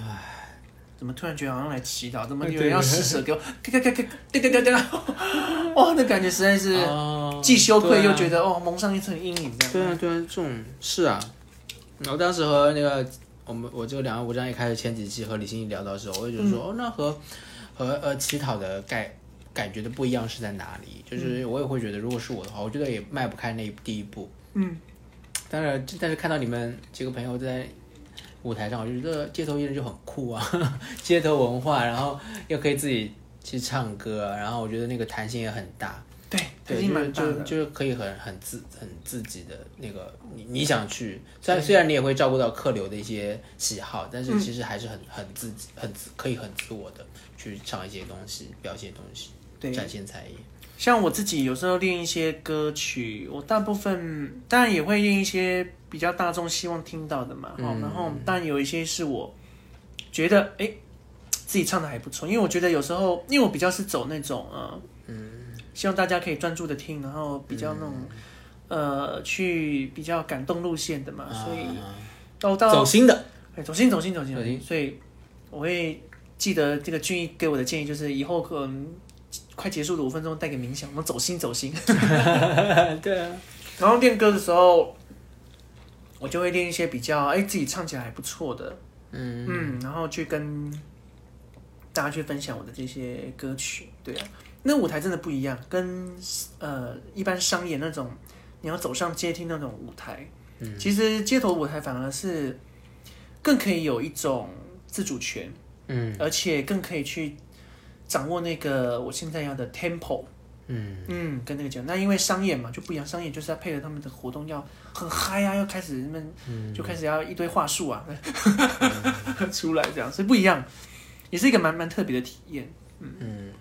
B: 怎么突然觉得好像来祈祷，怎么 有人要施舍给我？咔咔咔咔，对对对对，哇，那感觉实在是
A: 哦
B: 既羞愧又觉得哦蒙上一层阴影这样。
A: 对啊，对啊，这种是啊。然后当时和那个我们我这个两岸无章一开始前几期和李欣怡聊到的时候，我就说，哦，那和和呃乞讨的概感觉的不一样是在哪里？就是我也会觉得，如果是我的话，我觉得也迈不开那第一步。
B: 嗯，
A: 当然，但是看到你们几个朋友在舞台上，我就觉得街头艺人就很酷啊，街头文化，然后又可以自己去唱歌，然后我觉得那个弹性也很大。
B: 对，
A: 就。就就是可以很很自很自己的那个你你想去，虽然虽然你也会照顾到客流的一些喜好，但
B: 嗯
A: 是其实还是很很自己很自可以很自我的去唱一些东西，表现东西，
B: 对
A: 展现才艺。
B: 像我自己有时候练一些歌曲，我大部分当然也会练一些比较大众希望听到的嘛，然后当然有一些是我觉得哎自己唱的还不错，因为我觉得有时候因为我比较是走那种呃，嗯，希望大家可以专注的听，然后比较那种、呃去比较感动路线的嘛，所以
A: 都
B: 到到
A: 走心的，
B: 哎，走心走心走心。
A: 走心
B: 所以我会记得这个俊逸给我的建议，就是以后可能快结束的五分钟带给冥想，我们走心走心。
A: 对啊，
B: 然后练歌的时候，我就会练一些比较哎自己唱起来还不错的，
A: 嗯。
B: 嗯，然后去跟大家去分享我的这些歌曲，对啊，那舞台真的不一样，跟呃一般商演那种你要走上街厅那种舞台，
A: 嗯。
B: 其实街头舞台反而是更可以有一种自主权，
A: 嗯。
B: 而且更可以去掌握那个我现在要的 tempo，
A: 嗯。
B: 嗯，跟那个讲，那因为商演嘛就不一样，商演就是要配合他们的活动要很嗨啊，要开始他们
A: 嗯。
B: 就开始要一堆话术啊、出来这样，所以不一样，也是一个蛮蛮特别的体验。
A: 嗯。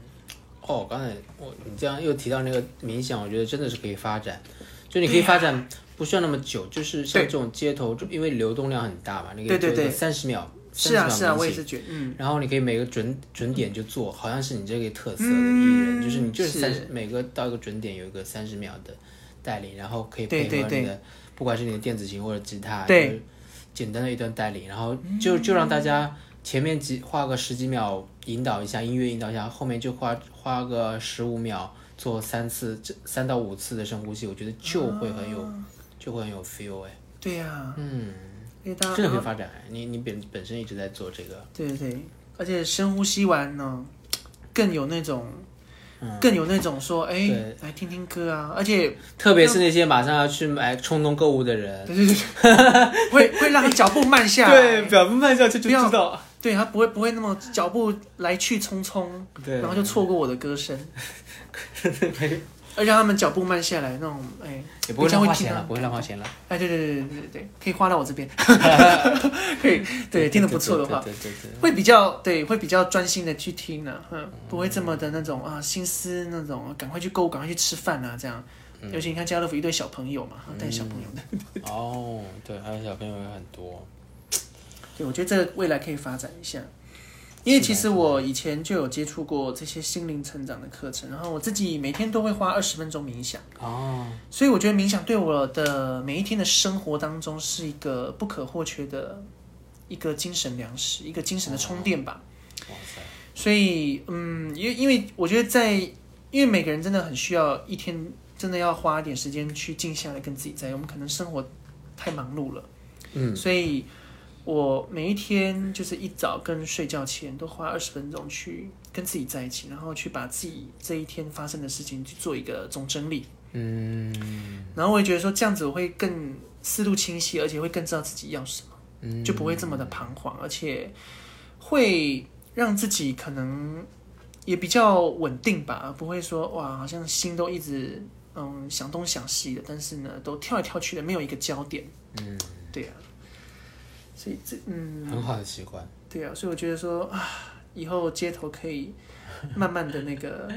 A: 哦，刚才我你这样又提到那个冥想，我觉得真的是可以发展，就你可以发展不需要那么久，就是像这种街头，就因为流动量很大嘛，你可以
B: 对对对。
A: 三十秒，
B: 是啊
A: 30
B: 是啊，
A: 秒冥想
B: 我也是觉得，嗯，
A: 然后你可以每个准准点就做，好像是你这个特色的艺人，
B: 嗯
A: 就是你就是。三
B: 是
A: 每个到一个准点有一个三十秒的带领，然后可以配合你的，不管是你的电子琴或者吉他，
B: 对。
A: 就是简单的一段带领，然后就就让大家前面几花个十几秒引导一下音乐引导一下，后面就花花个十五秒做三次这三到五次的深呼吸，我觉得就会很有、就会很有 feel 哎，
B: 对呀、
A: 嗯，这个可以发展哎，你你本本身一直在做这个，
B: 对对对，而且深呼吸完呢，更有那种，
A: 嗯。
B: 更有那种说，哎，来听听歌啊，而且
A: 特别是那些马上要去买冲动购物的人。
B: 对对对，会会让你脚步慢下来，
A: 表步慢下去
B: 就知
A: 道。
B: 对他不会不会那么脚步来去匆匆，
A: 对，
B: 然后就错过我的歌声，而且他们脚步慢下来，那种哎
A: 也不会乱花钱了，不会乱花钱了。
B: 哎对对对对对对对，可以花到我这边，可以对听得不错的话，
A: 对对对对
B: 会比较对，会比较专心的去听呢、嗯，不会这么的那种啊心思那种，赶快去购物，赶快去吃饭啊这样。尤其你看家乐福一堆小朋友嘛，带小朋友的，
A: 对。哦，对，还有小朋友有很多。
B: 对我觉得这个未来可以发展一下。因为其实我以前就有接触过这些心灵成长的课程，然后我自己每天都会花二十分钟冥想，
A: 哦，
B: 所以我觉得冥想对我的每一天的生活当中是一个不可或缺的一个精神粮食，一个精神的充电吧。
A: 哇塞，
B: 所以，嗯，因为因为我觉得在，因为每个人真的很需要一天真的要花一点时间去静下来跟自己在，我们可能生活太忙碌了，
A: 嗯，
B: 所以我每一天就是一早跟睡觉前都花二十分钟去跟自己在一起，然后去把自己这一天发生的事情去做一个总整理，
A: 嗯
B: 然后我也觉得说这样子我会更思路清晰，而且会更知道自己要什么。
A: 嗯，
B: 就不会这么的彷徨，而且会让自己可能也比较稳定吧，不会说哇，好像心都一直嗯想东想西的，但是呢都跳来跳去的，没有一个焦点。
A: 嗯，
B: 对啊，所以这嗯
A: 很好的习惯。
B: 对啊，所以我觉得说啊，以后街头可以 慢慢的那个。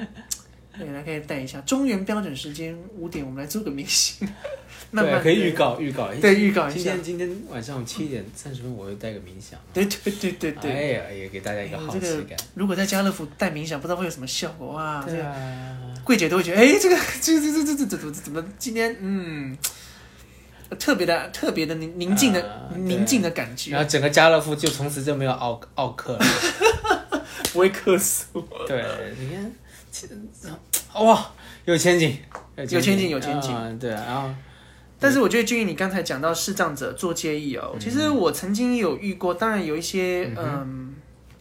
B: 对，来可以带一下中原标准时间五点，我们来做个明星，慢慢
A: 对，可以
B: 地
A: 预告预告。
B: 对预告一下
A: 今天今天晚上七点三十分，我会带个冥想。
B: 对对对对对。
A: 哎呀，也给大家一个好奇感。
B: 如果在家乐福带冥想，不知道会有什么效果哇！这
A: 对啊，
B: 柜姐都会觉得，哎、这个这这这这这这怎么怎么今天嗯，特别的特别的宁宁静的、宁静的感觉。
A: 然
B: 觉，
A: 后整个家乐福就从此就没有奥奥克了。
B: 不会客诉。
A: 对，你看，哇，有前景，有
B: 有前景有前景。
A: 啊对，然后。
B: 但是我觉得君毅，你刚才讲到视障者做介意哦，其实我曾经有遇过，当然有一些嗯，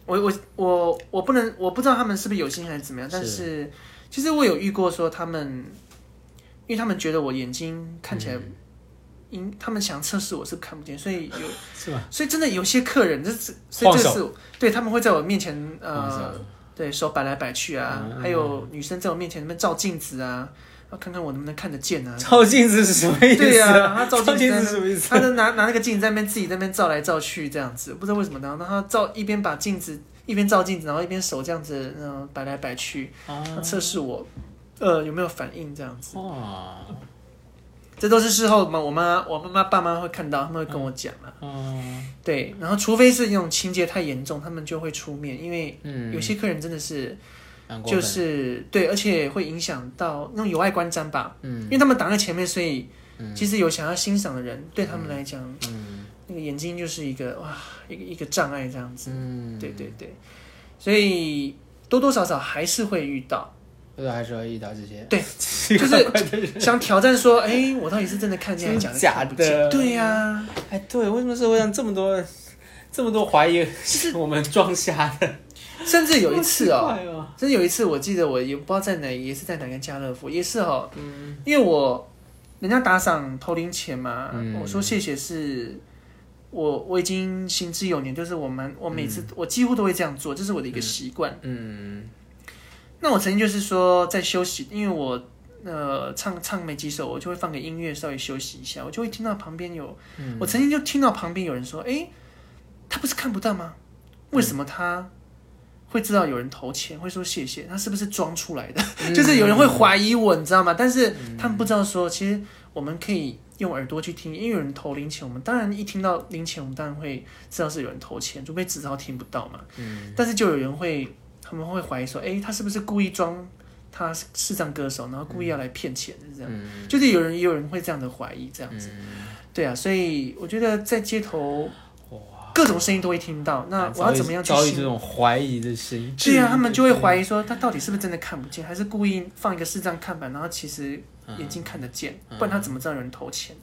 B: 我我我我不能我不知道他们是不是有心还是怎么样，但是其实我有遇过说他们，因为他们觉得我眼睛看起来。因他们想测试我是看不见，所以有
A: 是吧？
B: 所以真的有些客人，这是所以这
A: 晃
B: 是对他们会在我面前
A: 晃
B: 呃
A: 手，
B: 对手摆来摆去啊，
A: 嗯
B: 还有女生在我面前那边照镜子啊，要看看我能不能看得见啊。
A: 照镜子是什么意思？
B: 对呀、他照镜子
A: 是什么意思？
B: 他就拿拿那个镜子在那边自己在那边照来照去这样子，不知道为什么，然后他照一边把镜子一边照镜子，然后一边手这样子嗯摆来摆去，
A: 啊
B: 测试我呃有没有反应这样子。
A: 哇，
B: 这都是事后嘛，我妈我妈妈爸妈会看到，他们会跟我讲啊。
A: 嗯
B: 对，然后除非是那种情节太严重，他们就会出面，因为
A: 嗯，
B: 有些客人真的是就是对，而且会影响到那种有碍观瞻吧，
A: 嗯。
B: 因为他们挡在前面，所以
A: 嗯。
B: 其实有想要欣赏的人，对他们来讲，
A: 嗯。
B: 那个眼睛就是一个哇，一个一个障碍这样子。
A: 嗯，
B: 对对对，所以多多少少还是会遇到，
A: 或者还是要遇到这些。
B: 对就是。想挑战说，哎，我到底是真的看见还是假的？对呀、
A: 哎，对，为什么社会上这么多这么多怀疑是 我们装瞎的？
B: 甚至有一次哦，
A: 好奇怪哦，
B: 真的有一次，我记得我也不知道在哪，也是在哪个家乐福，也是哦，因为我人家打赏投零钱嘛，
A: 嗯。
B: 我说谢谢是。我我已经行之有年，就是我们我每次、我几乎都会这样做，这是我的一个习惯。
A: 嗯
B: 那我曾经就是说在休息，因为我呃唱唱没几首，我就会放个音乐稍微休息一下，我就会听到旁边有，我曾经就听到旁边有人说：“诶，他不是看不到吗？为什么他会知道有人投钱，会说谢谢？他是不是装出来的？就是有人会怀疑我，你知道吗？但是他们不知道说，其实我们可以用耳朵去听，因为有人投零钱，我们当然一听到零钱，我们当然会知道是有人投钱，除非纸钞听不到嘛。但是就有人会，他们会怀疑说，诶，他是不是故意装他是视障歌手，然后故意要来骗钱，的这样。就是有人也有人会这样的怀疑，这样子。对啊，所以我觉得在街头，各种声音都会听到。那我要怎么样去
A: 遭遇这？种怀疑的声音？
B: 对啊，他们就会怀疑说他到底是不是真的看不见，还是故意放一个视障看板，然后其实眼睛看得见，不然他怎么知道有人投钱？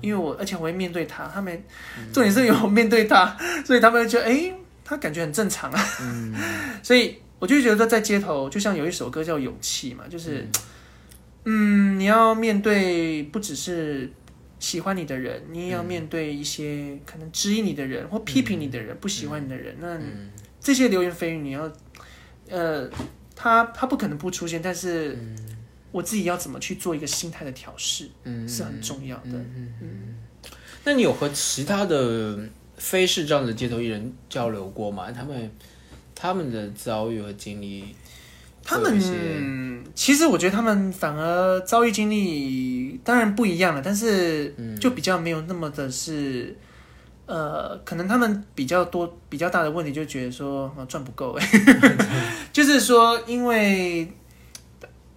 B: 因为我而且我会面对他，他们重点是有我面对他，所以他们就觉得哎、诶他感觉很正常啊。所以我就觉得在街头，就像有一首歌叫《勇气》嘛，就是嗯你要面对不只是。喜欢你的人，你也要面对一些可能质疑你的人或批评你的人、不喜欢你的人。那这些流言蜚语，你要，呃，他他不可能不出现，但是我自己要怎么去做一个心态的调试，
A: 嗯
B: 是很重要的。
A: 那你有和其他的非视障的街头艺人交流过吗？他们他们的遭遇和经历
B: 他们其实我觉得他们反而遭遇经历当然不一样了，但是
A: 嗯
B: 就比较没有那么的是。呃，可能他们比较多、比较大的问题，就觉得说啊赚不够哎，就是说，因为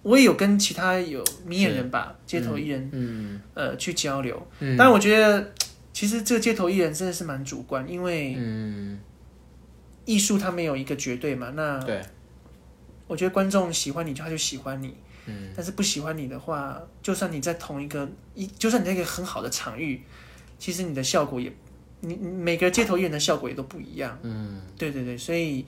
B: 我也有跟其他有明眼人吧，街头艺人，
A: 嗯
B: 呃，去交流。
A: 嗯
B: 但我觉得，其实这个街头艺人真的是蛮主观，因为
A: 嗯
B: 艺术它没有一个绝对嘛。那
A: 对
B: 我觉得观众喜欢你，他就喜欢你。
A: 嗯
B: 但是不喜欢你的话，就算你在同一个一，就算你在一个很好的场域，其实你的效果也，你你每个街头艺人的效果也都不一样。
A: 嗯，
B: 对对对，所以，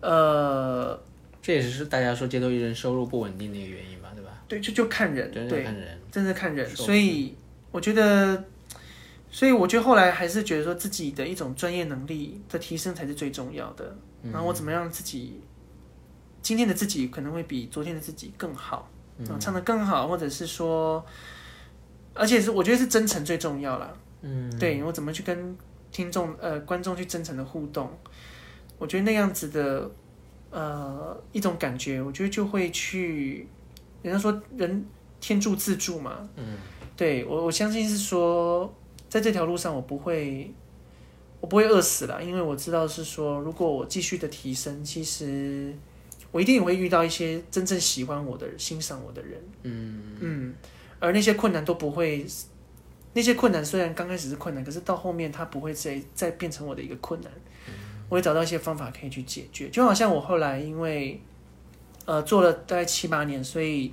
B: 呃，
A: 这也是大家说街头艺人收入不稳定的一个原因吧，对吧？
B: 对，就就看人，对，
A: 看人，
B: 真的看人。所以我觉得，所以我觉得后来还是觉得说自己的一种专业能力的提升才是最重要的。然后我怎么让自己今天的自己可能会比昨天的自己更好，嗯，唱的更好，或者是说，而且是我觉得是真诚最重要了。
A: 嗯，
B: 对我怎么去跟听众呃观众去真诚的互动，我觉得那样子的呃一种感觉，我觉得就会去，人家说人天助自助嘛，
A: 嗯，
B: 对我我相信是说在这条路上我不会我不会饿死了，因为我知道是说如果我继续的提升，其实我一定也会遇到一些真正喜欢我的人、欣赏我的人，
A: 嗯
B: 嗯，而那些困难都不会，那些困难虽然刚开始是困难，可是到后面它不会再再变成我的一个困难，我会找到一些方法可以去解决。就好像我后来因为呃做了大概七八年，所以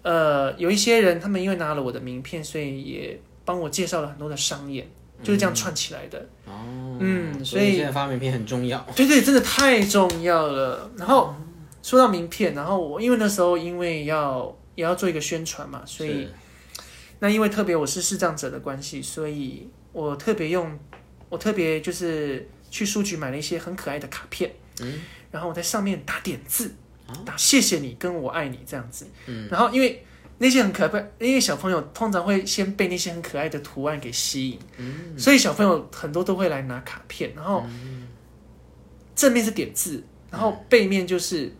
B: 呃有一些人他们因为拿了我的名片，所以也帮我介绍了很多的商演，就是这样串起来的。
A: 哦，
B: 嗯所以
A: 所现在发名片很重要，
B: 对对，真的太重要了。然后说到名片，然后我因为那时候因为要也要做一个宣传嘛，所以
A: 是。
B: 那因为特别我是视障者的关系，所以我特别用我特别就是去书局买了一些很可爱的卡片，
A: 嗯，
B: 然后我在上面打点字，打谢谢你跟我爱你这样子，
A: 嗯，
B: 然后因为。那些很可爱，因为小朋友通常会先被那些很可爱的图案给吸引，
A: 嗯。
B: 所以小朋友很多都会来拿卡片，然后正面是点字，然后背面就是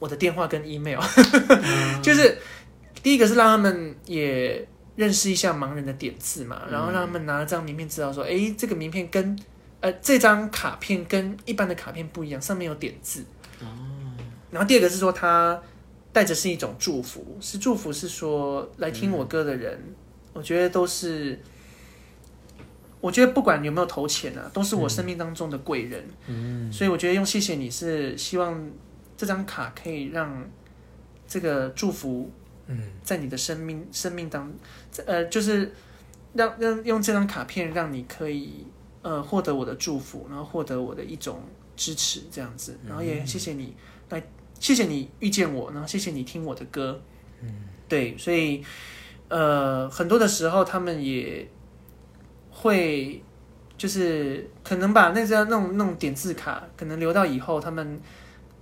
B: 我的电话跟 email，、就是第一个是让他们也认识一下盲人的点字嘛，然后让他们拿了这张名片知道说，哎，这个名片跟呃这张卡片跟一般的卡片不一样，上面有点字。然后第二个是说它带着是一种祝福，是祝福是说来听我歌的人，我觉得都是。我觉得不管有没有投钱啊，都是我生命当中的贵人。嗯，所以我觉得用谢谢你是希望这张卡可以让这个祝福，
A: 嗯，
B: 在你的生命生命当，呃，就是让让用这张卡片让你可以呃获得我的祝福，然后获得我的一种支持，这样子，然后也谢谢你来，谢谢你遇见我，然后谢谢你听我的歌，嗯，对，所以呃很多的时候他们也会。就是可能把那张那种那种点字卡，可能留到以后，他们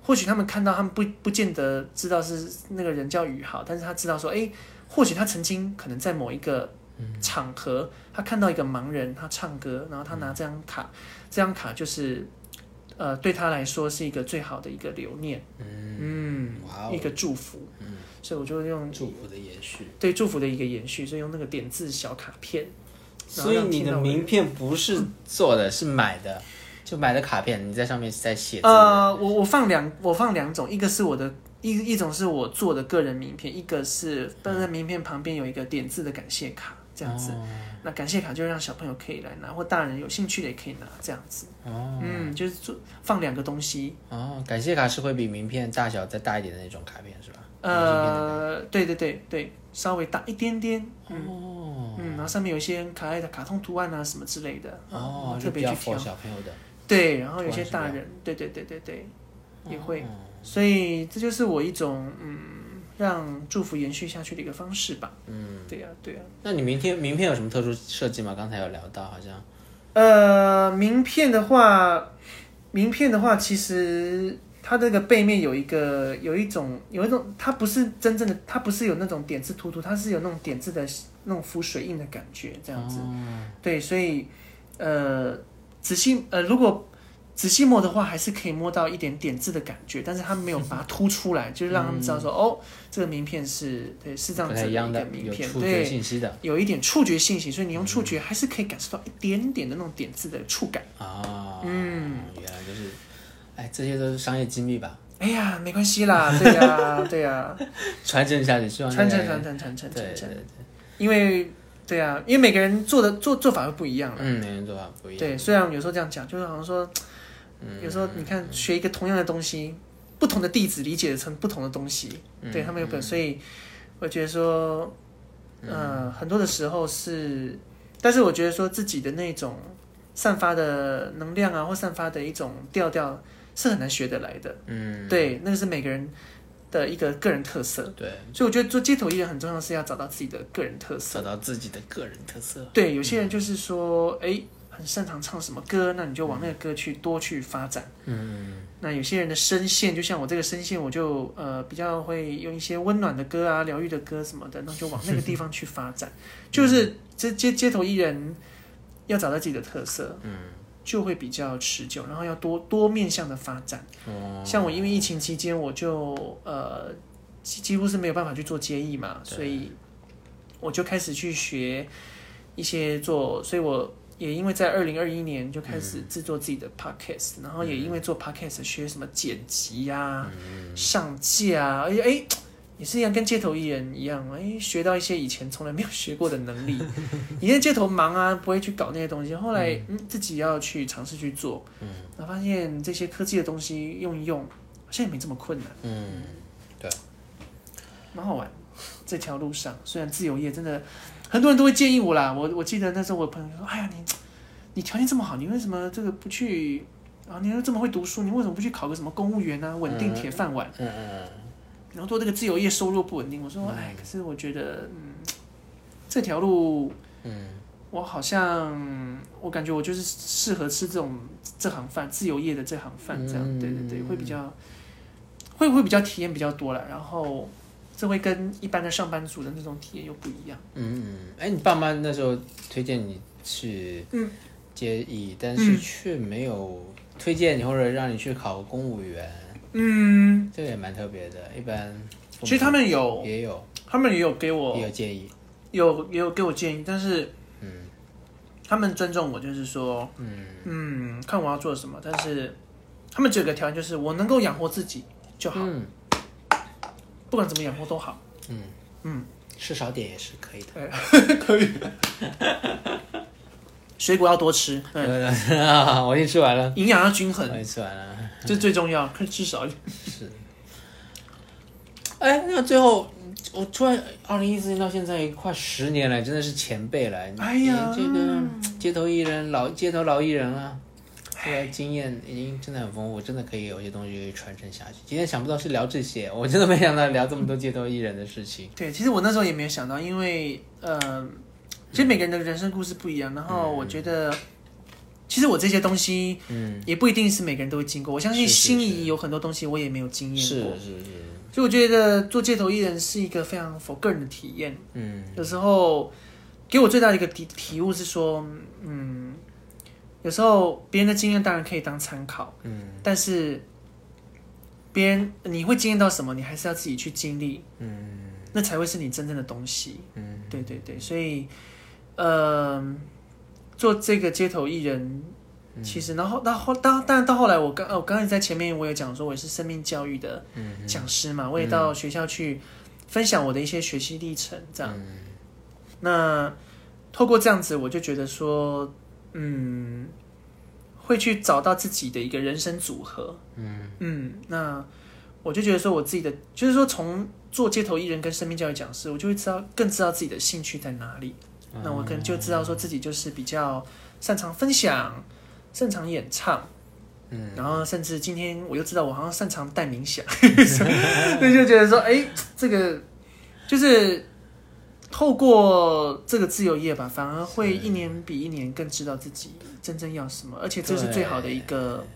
B: 或许他们看到，他们不不见得知道是那个人叫宇豪，但是他知道说，哎，或许他曾经可能在某一个场合，他看到一个盲人他唱歌，然后他拿这张卡，这张卡就是呃对他来说是一个最好的一个留念，嗯，
A: 哇
B: 一个祝福，
A: 嗯，
B: 所以我就用
A: 祝福的延续。
B: 对祝福的一个延续，所以用那个点字小卡片。
A: 所以你的名片不是做的，是买的，就买的卡片，你在上面在写。
B: 呃，我我放两我放两种，一个是我的一一种是我做的个人名片，一个是但在名片旁边有一个点字的感谢卡，这样子。
A: 哦
B: 那感谢卡就让小朋友可以来拿，或大人有兴趣的也可以拿，这样子。
A: 哦
B: 嗯，就是做放两个东西。
A: 哦，感谢卡是会比名片大小再大一点的那种卡片是吧？
B: 呃，对对对对，稍微大一点点。
A: 哦
B: 嗯，然后上面有一些可爱的卡通图案啊什么之类的。
A: 哦，
B: 特别去挑。
A: 小朋友的。
B: 对，然后有些大人，对对对对对，也会。
A: 哦
B: 所以这就是我一种嗯，让祝福延续下去的一个方式吧。
A: 嗯，
B: 对呀、对呀、
A: 那你明天名片有什么特殊设计吗？刚才有聊到，好像
B: 呃，名片的话，名片的话，其实它这个背面有一个有一种有一种，它不是真正的，它不是有那种点字突突，它是有那种点字的那种浮水印的感觉，这样子。
A: 哦
B: 对，所以呃，仔细呃，如果仔细摸的话，还是可以摸到一点点字的感觉，但是它没有把它凸出来，就是让他们知道说，哦，这个名片是对是这样
A: 不
B: 子的名片，对，
A: 信息的
B: 有一点触觉信息，所以你用触觉还是可以感受到一点点的那种点字的触感。
A: 啊。
B: 嗯，
A: 原来就是，哎，这些都是商业机密吧？
B: 哎呀，没关系啦，对呀、对呀、
A: 传承下去，希望
B: 传承传承传承传承，
A: 对，
B: 因为对呀、因为每个人做的做做法会不一样啦。
A: 嗯，每个人做法不一样。
B: 对，虽然有时候这样讲，就是好像说，有时候你看学一个同样的东西，不同的弟子理解成不同的东西，对他们有本，所以我觉得说，呃，很多的时候是，但是我觉得说自己的那种散发的能量啊，或散发的一种调调是很难学得来的。
A: 嗯，
B: 对，那个是每个人的一个个人特色。
A: 对，
B: 所以我觉得做街头艺人很重要，是要找到自己的个人特色。
A: 找到自己的个人特色。
B: 对，有些人就是说，哎、很擅长唱什么歌，那你就往那个歌去多去发展。
A: 嗯，
B: 那有些人的声线，就像我这个声线，我就呃比较会用一些温暖的歌啊、疗愈的歌什么的，那就往那个地方去发展。就是这街街头艺人要找到自己的特色，
A: 嗯，
B: 就会比较持久，然后要多多面向的发展。
A: 哦，
B: 像我因为疫情期间，我就呃几几乎是没有办法去做接艺嘛，所以我就开始去学一些做，所以我也因为在二零二一年就开始制作自己的 podcast，、然后也因为做 podcast 学什么剪辑呀、上架啊，而且哎。也是一样，跟街头艺人一样，哎，学到一些以前从来没有学过的能力。以前街头忙啊，不会去搞那些东西，后来嗯自己要去尝试去做，嗯，然后发现这些科技的东西用一用，好像也没这么困难，
A: 嗯，对
B: 蛮好玩。这条路上，虽然自由业真的很多人都会建议我啦，我我记得那时候我朋友说，哎呀你你条件这么好，你为什么这个不去啊？你又这么会读书，你为什么不去考个什么公务员啊，稳定铁饭碗？
A: 嗯嗯嗯
B: 然后做这个自由业收入不稳定，我说，哎，可是我觉得，嗯，这条路，
A: 嗯，
B: 我好像我感觉我就是适合吃这种这行饭，自由业的这行饭，这样，
A: 嗯
B: 对对对，会比较，会会比较体验比较多了，然后这会跟一般的上班族的那种体验又不一样。
A: 嗯嗯，哎，你爸妈那时候推荐你去
B: 嗯。
A: 接艺，但是却没有推荐你或者让你去考公务员，
B: 嗯，
A: 这个也蛮特别的。一般
B: 其实他们有，
A: 也有。
B: 他们也有给我
A: 也有建议，
B: 有也有给我建议，但是
A: 嗯。
B: 他们尊重我，就是说，
A: 嗯。
B: 嗯，看我要做什么，但是他们只有个条件，就是我能够养活自己就好，
A: 嗯
B: 不管怎么养活都好。
A: 嗯
B: 嗯，
A: 吃少点也是可以的。
B: 可以。水果要多吃，对，
A: 我已经吃完了，
B: 营养要均
A: 我
B: 衡，
A: 已经吃完了。
B: 这最重要。可以吃少一点。
A: 是，哎，那最后我突然二零一四年到现在快十年了，真的是前辈了。
B: 哎呀
A: 这个街头艺人老街头老艺人啊，这个经验已经真的很丰富，真的可以有些东西可以传承下去。今天想不到是聊这些，我真的没想到聊这么多街头艺人的事情。
B: 对，其实我那时候也没有想到，因为呃，其实每个人的人生故事不一样，然后我觉得。其实我这些东西，
A: 嗯，
B: 也不一定是每个人都会经过。我相信心仪有很多东西我也没有经验过，
A: 是是是，
B: 所以我觉得做街头艺人是一个非常否个人的体验。
A: 嗯
B: 有时候给我最大的一个体体悟是说，嗯，有时候别人的经验当然可以当参考，
A: 嗯。
B: 但是别人你会经验到什么，你还是要自己去经历，
A: 嗯。
B: 那才会是你真正的东西。
A: 嗯。
B: 对对对，所以，呃，做这个街头艺人，
A: 嗯。
B: 其实然后到后当当然到后来，我刚呃我刚才在前面我有讲说我也是生命教育的
A: 嗯
B: 讲师嘛，我也到学校去分享我的一些学习历程，这样。
A: 嗯。
B: 那透过这样子，我就觉得说，嗯，会去找到自己的一个人生组合。
A: 嗯
B: 嗯，那我就觉得说，我自己的就是说，从做街头艺人跟生命教育讲师，我就会知道更知道自己的兴趣在哪里。那我可能就知道说自己就是比较擅长分享，擅长演唱。
A: 嗯，
B: 然后甚至今天我又知道我好像擅长带冥想，所以就觉得说，哎，这个就是透过这个自由业吧，反而会一年比一年更知道自己真正要什么，而且这是最好的一个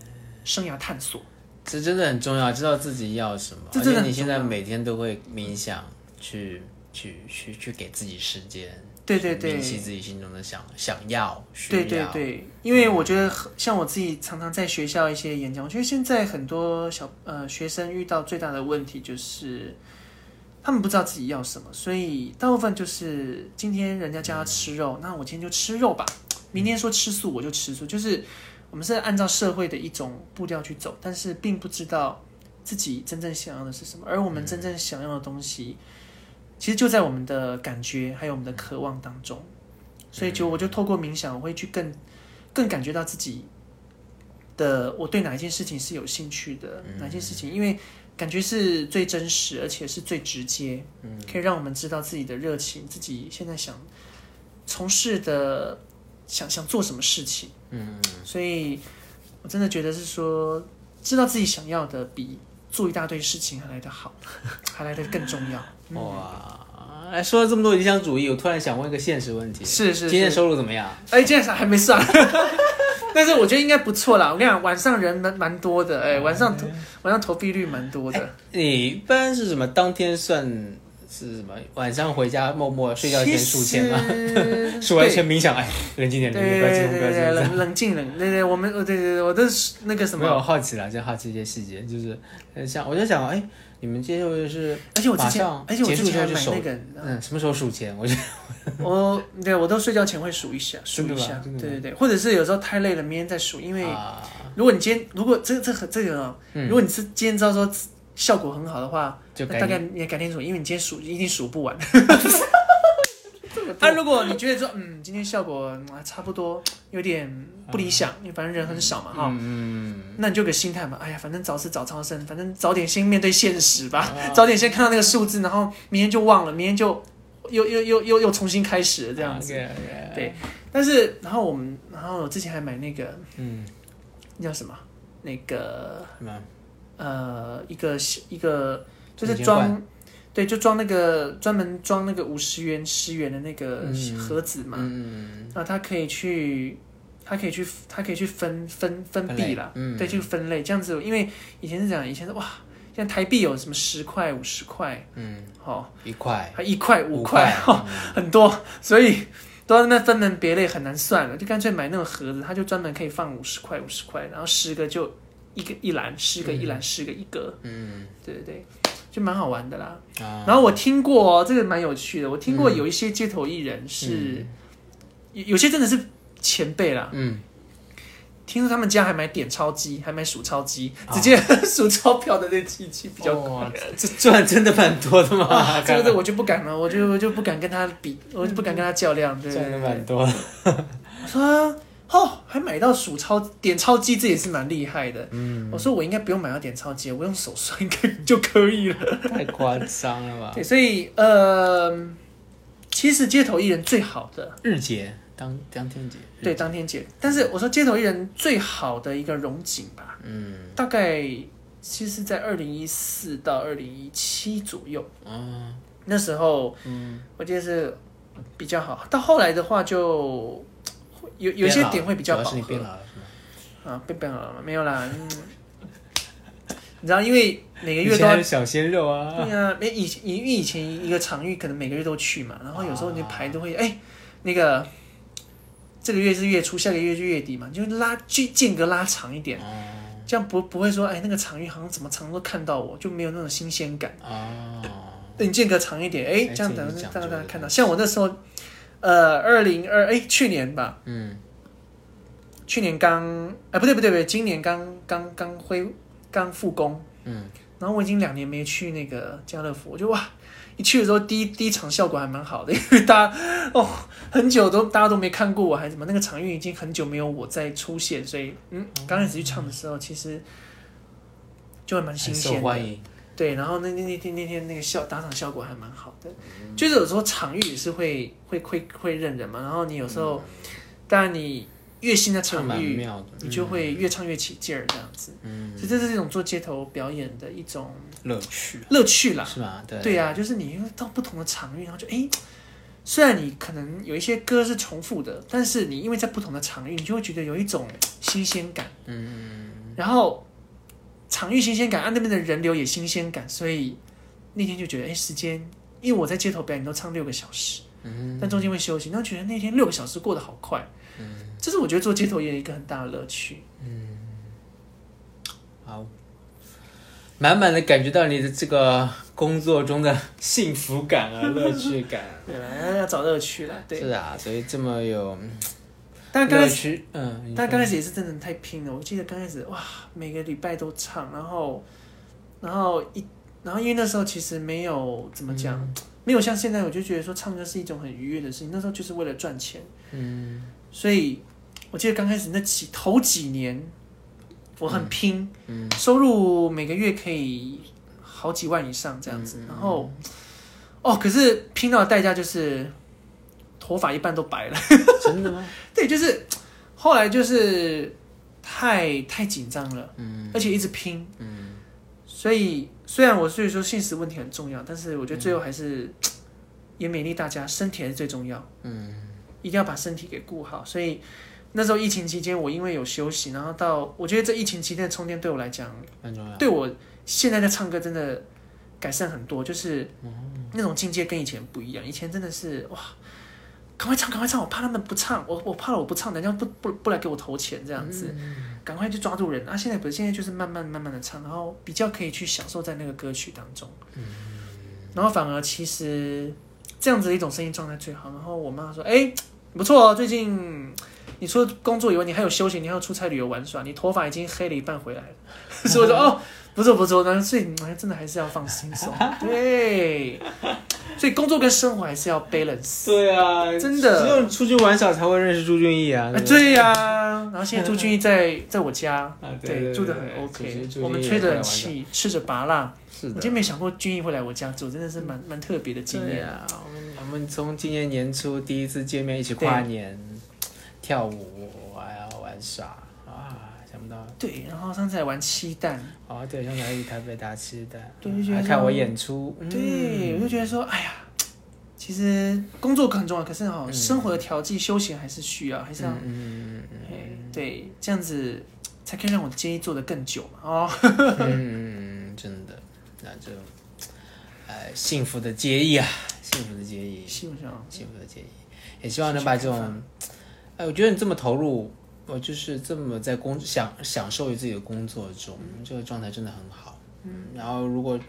B: 生涯探索。
A: 这真的很重要，知道自己要什么。
B: 这真的
A: 而且你现在每天都会冥想，去去去去给自己时间，
B: 对对对
A: 明晰自己心中的想想要、需要。
B: 对对对，因为我觉得像我自己常常在学校一些演讲，我觉得现在很多小呃学生遇到最大的问题就是。他们不知道自己要什么，所以大部分就是今天人家叫他吃肉，那我今天就吃肉吧。明天说吃素，我就吃素。就是我们是按照社会的一种步调去走，但是并不知道自己真正想要的是什么。而我们真正想要的东西，其实就在我们的感觉还有我们的渴望当中。所以就我就透过冥想，我会去更更感觉到自己的我对哪一件事情是有兴趣的，哪件事情，因为感觉是最真实，而且是最直接，嗯可以让我们知道自己的热情，自己现在想从事的想想做什么事情。
A: 嗯，
B: 所以我真的觉得是说，知道自己想要的比做一大堆事情还来得好，还来得更重要。
A: 哇！哎，说了这么多理想主义，我突然想问一个现实问题：
B: 是是是，
A: 今天收入怎么样？
B: 哎，今天还没上，但是我觉得应该不错啦。我跟你讲，晚上人蛮蛮多的，哎，晚上投晚上投币率蛮多的。
A: 你一般是什么？当天算是什么？晚上回家默默睡觉前数钱吗？数完钱冥想，哎，冷静点，
B: 对
A: 冷静，不要激动，不要激动。
B: 冷冷静冷，对对，我们呃对对对，我都是那个什
A: 没有
B: 么，
A: 好奇啦，就好奇一些细节，就是呃像我就想，哎，你们接受是
B: 而且我之前，而且我
A: 结
B: 之前还买那个，
A: 嗯，什么时候数钱？我就
B: 我对我都睡觉前会数一下，数一下，对对对，或者是有时候太累了，明天再数，因为
A: 啊，
B: 如果你今天如果这这很这个如果你是今天知道说效果很好的话，
A: 就
B: 大概你也改天数，因为你今天数一定数不完。啊，如果你觉得说，嗯，今天效果嗯差不多，有点不理想，因为反正人很少嘛，哈、
A: 嗯，
B: 那你就有个心态嘛，哎呀，反正早死早超生，反正早点先面对现实吧，
A: 啊
B: 早点先看到那个数字，然后明天就忘了，明天就又又又又又重新开始了这样子。对，但是然后我们，然后我之前还买那个
A: 嗯，
B: 那叫什么，那个
A: 什么？
B: 呃，一个一个就是装，对，就装那个专门装那个五十元、十元的那个
A: 嗯。
B: 盒子嘛，
A: 嗯，
B: 那它可以去，它可以去，它可以去分分分币啦，
A: 嗯。
B: 对，就分类这样子，因为以前是这样，以前是哇，像台币有什么十块、五十块，
A: 嗯，
B: 哦，
A: 一块，
B: 还一块、五
A: 五
B: 块，哦，
A: 嗯。
B: 很多，所以都在那分门别类，很难算了，就干脆买那种盒子，它就专门可以放五十块、五十块，然后十个就一个一篮，十个一篮，十个一格，
A: 嗯。
B: 对对对，就蛮好玩的啦。
A: 啊，
B: 然后我听过、哦，这个蛮有趣的，我听过
A: 嗯。
B: 有一些街头艺人是，有有些真的是前辈啦，
A: 嗯，
B: 听说他们家还买点钞机，还买数钞机，
A: 啊。
B: 直接 数钞票的那机器比较
A: 这赚真的蛮多的嘛
B: 啊，，这个这我就不敢了，我就我就不敢跟他比，我就不敢跟他较量，对对
A: 赚的
B: 对对。
A: 蛮多的，
B: 我说哦，还买到数钞点钞机，这也是蛮厉害的。嗯，我说我应该不用买到点钞机，我用手算应该就可以了。
A: 太夸张了吧？
B: 对，所以呃，其实街头艺人最好的，
A: 日结当当天结，
B: 对，当天结。但是我说街头艺人最好的一个荣景吧，
A: 嗯，
B: 大概其实在二零一四到二零一七左右，
A: 嗯，
B: 那时候
A: 嗯，
B: 我记得是比较好。到后来的话就，有有些点会比较饱和
A: 老了？
B: 啊，变变老了吗？没有啦，嗯，你知道，因为每个月都
A: 小鲜肉啊，
B: 对啊、没以前因为以前一个场域可能每个月都去嘛，然后有时候你排都会哎、那个这个月是月初，下个月是月底嘛，你就拉距间隔拉长一点，
A: 哦
B: 这样不不会说哎那个场域好像怎么常都看到我，就没有那种新鲜感。
A: 哦，
B: 等你间隔长一点，哎、
A: 哎
B: 这样等
A: 这
B: 大家看到。像我那时候，呃，二零二哎去年吧，
A: 嗯，
B: 去年刚哎不对不对不对，今年刚刚刚恢刚复工，
A: 嗯，
B: 然后我已经两年没去那个家乐福，我就哇，一去的时候第一第一场效果还蛮好的，因为大家哦很久都大家都没看过我，还是什么那个场域已经很久没有我再出现，所以嗯，刚开始去唱的时候其实就还蛮新鲜的，
A: 欢迎，
B: 对，然后那那那天那天那个效打场效果还蛮好的，
A: 嗯
B: 就是有时候场域也是会会会会认人嘛，然后你有时候当然你越新的场域，你就会越唱越起劲儿这样子。
A: 嗯，
B: 所以这是一种做街头表演的一种
A: 乐趣
B: 乐趣啦。
A: 是吧？对
B: 对呀、就是你到不同的场域，然后就哎，虽然你可能有一些歌是重复的，但是你因为在不同的场域，你就会觉得有一种新鲜感。
A: 嗯，
B: 然后场域新鲜感，啊那边的人流也新鲜感，所以那天就觉得哎，时间，因为我在街头表演都唱六个小时，
A: 嗯，
B: 但中间会休息，然后觉得那天六个小时过得好快。
A: 嗯，
B: 这是我觉得做街头也有一个很大的乐趣。
A: 嗯好，满满的感觉到你的这个工作中的幸福感啊，乐趣感啊。
B: 对吧？要找乐趣了，对。
A: 是啊，所以这么有
B: 但刚开始，
A: 嗯，
B: 但刚开始也是真的太拼了。我记得刚开始哇，每个礼拜都唱，然后，然后一，然后因为那时候其实没有怎么讲，没有像现在，我就觉得说唱歌是一种很愉悦的事情。那时候就是为了赚钱，
A: 嗯
B: 所以我记得刚开始那几头几年，我很拼，
A: 嗯
B: 收入每个月可以好几万以上这样子。
A: 嗯
B: 然后，哦，可是拼到的代价就是头发一半都白了。
A: 真的吗？
B: 对，就是后来就是太太紧张了，
A: 嗯
B: 而且一直拼，
A: 嗯
B: 所以虽然我所以说现实问题很重要，但是我觉得最后还是、也勉励大家，身体还是最重要，
A: 嗯
B: 一定要把身体给顾好。所以那时候疫情期间，我因为有休息，然后到我觉得这疫情期间的充电对我来讲，
A: 很重要。
B: 对我现在在唱歌真的改善很多，就是那种境界跟以前不一样。以前真的是哇，赶快唱，赶快唱，我怕他们不唱，我我怕了我不唱，人家不不不来给我投钱这样子，赶快去抓住人啊！现在不是，现在就是慢慢慢慢的唱，然后比较可以去享受在那个歌曲当中，然后反而其实这样子的一种声音状态最好。然后我妈说，哎、不错哦，最近。你除了工作以外，你还有休息，你还有出差旅游玩耍，你头发已经黑了一半回来了。所以我说哦，不错不错，那所以你还真的还是要放轻松，对，所以工作跟生活还是要 balance。
A: 对啊，
B: 真的
A: 只有出去玩耍才会认识朱俊义啊。
B: 啊，
A: 对
B: 对呀、然后现在朱俊义在在我家，
A: 啊对对
B: 住的很 OK，我们吹着气，吃着拔辣。
A: 是的
B: 我真。没想过俊逸会来我家住，真的是蛮蛮特别的经验。
A: 啊，我们我们从今年年初第一次见面，一起跨年，跳舞，还要玩耍
B: 对，然后上次还玩七蛋，
A: 哦，对，上次还去台北打七蛋，
B: 对就觉得
A: 还看我演出，嗯。
B: 对，我就觉得说，哎呀，其实工作很重要，可是哈、生活的调剂、休闲还是需要，还是要，
A: 嗯嗯嗯
B: 哎对，这样子才可以让我接做的更久嘛。哦，
A: 嗯真的，那就，哎，幸福的结义啊，幸福的结义，
B: 希望上
A: 幸福的建议，也希望能把这种，哎，我觉得你这么投入，我就是这么在工享享受于自己的工作中，这个状态真的很好。嗯，然后如果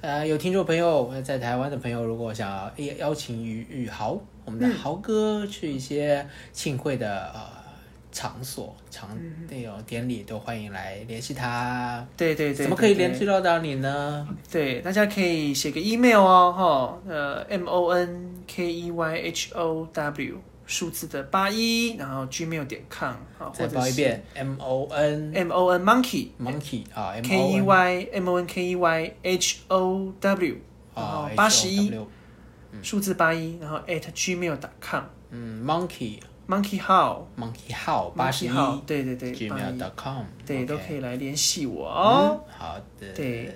A: 呃有听众朋友在台湾的朋友，如果想要邀邀请宇宇豪，我们的豪哥去一些庆会的呃场所场那种典礼，都欢迎来联系他。
B: 对对对，
A: 怎么可以
B: 对
A: 联系到到你呢？
B: 对，大家可以写个 email 哦，哈，呃，m o n k e y h o w 数字的八一，然后 gmail 点 com 啊，或
A: 再报一遍，M O N
B: M O N monkey
A: monkey 啊
B: k e y m o n k e y h o w 然后
A: 啊
B: 八十一数字八一，然后 at gmail 点 com
A: 嗯，monkey
B: monkey how
A: monkey 号八十一
B: 对对对
A: gmail dot com
B: 对都可以来联系我
A: 嗯
B: 哦，
A: 好的，
B: 对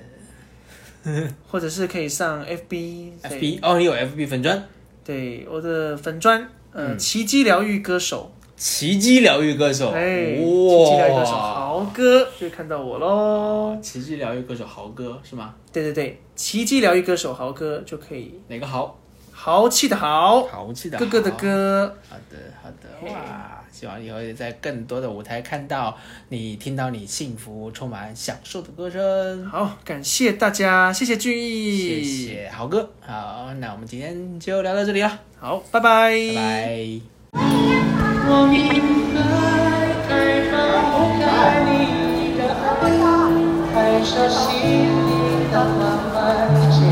B: 或者是可以上 FB
A: FB 哦，你有 FB 粉砖，
B: 对我的粉砖呃
A: 嗯
B: 奇迹疗愈歌手。
A: 奇迹疗愈歌手，
B: 哎，奇迹疗愈歌手，豪哥就看到我喽。
A: 奇迹疗愈歌手豪哥是吗？
B: 对对对，奇迹疗愈歌手豪哥就可以，
A: 哪个豪？
B: 豪气的豪，
A: 豪气的
B: 哥哥的
A: 豪。
B: 哥。
A: 好的，好的，哇！希望以后也在更多的舞台看到你，听到你幸福、充满享受的歌声。
B: 好，感谢大家，谢谢俊逸，
A: 谢谢豪哥。好，那我们今天就聊到这里了，
B: 好，拜拜，
A: 拜拜。
C: 我明白，太放不开你的爱，太熟悉你的关怀，却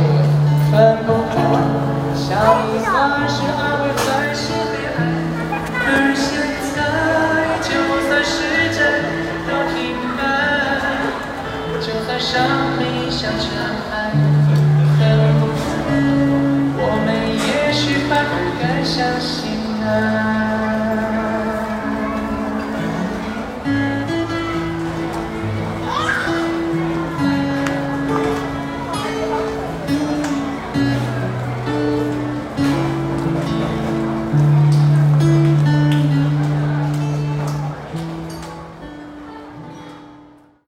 C: 分不开。笑一算是安生命像尘埃，我们也许反而更相信爱。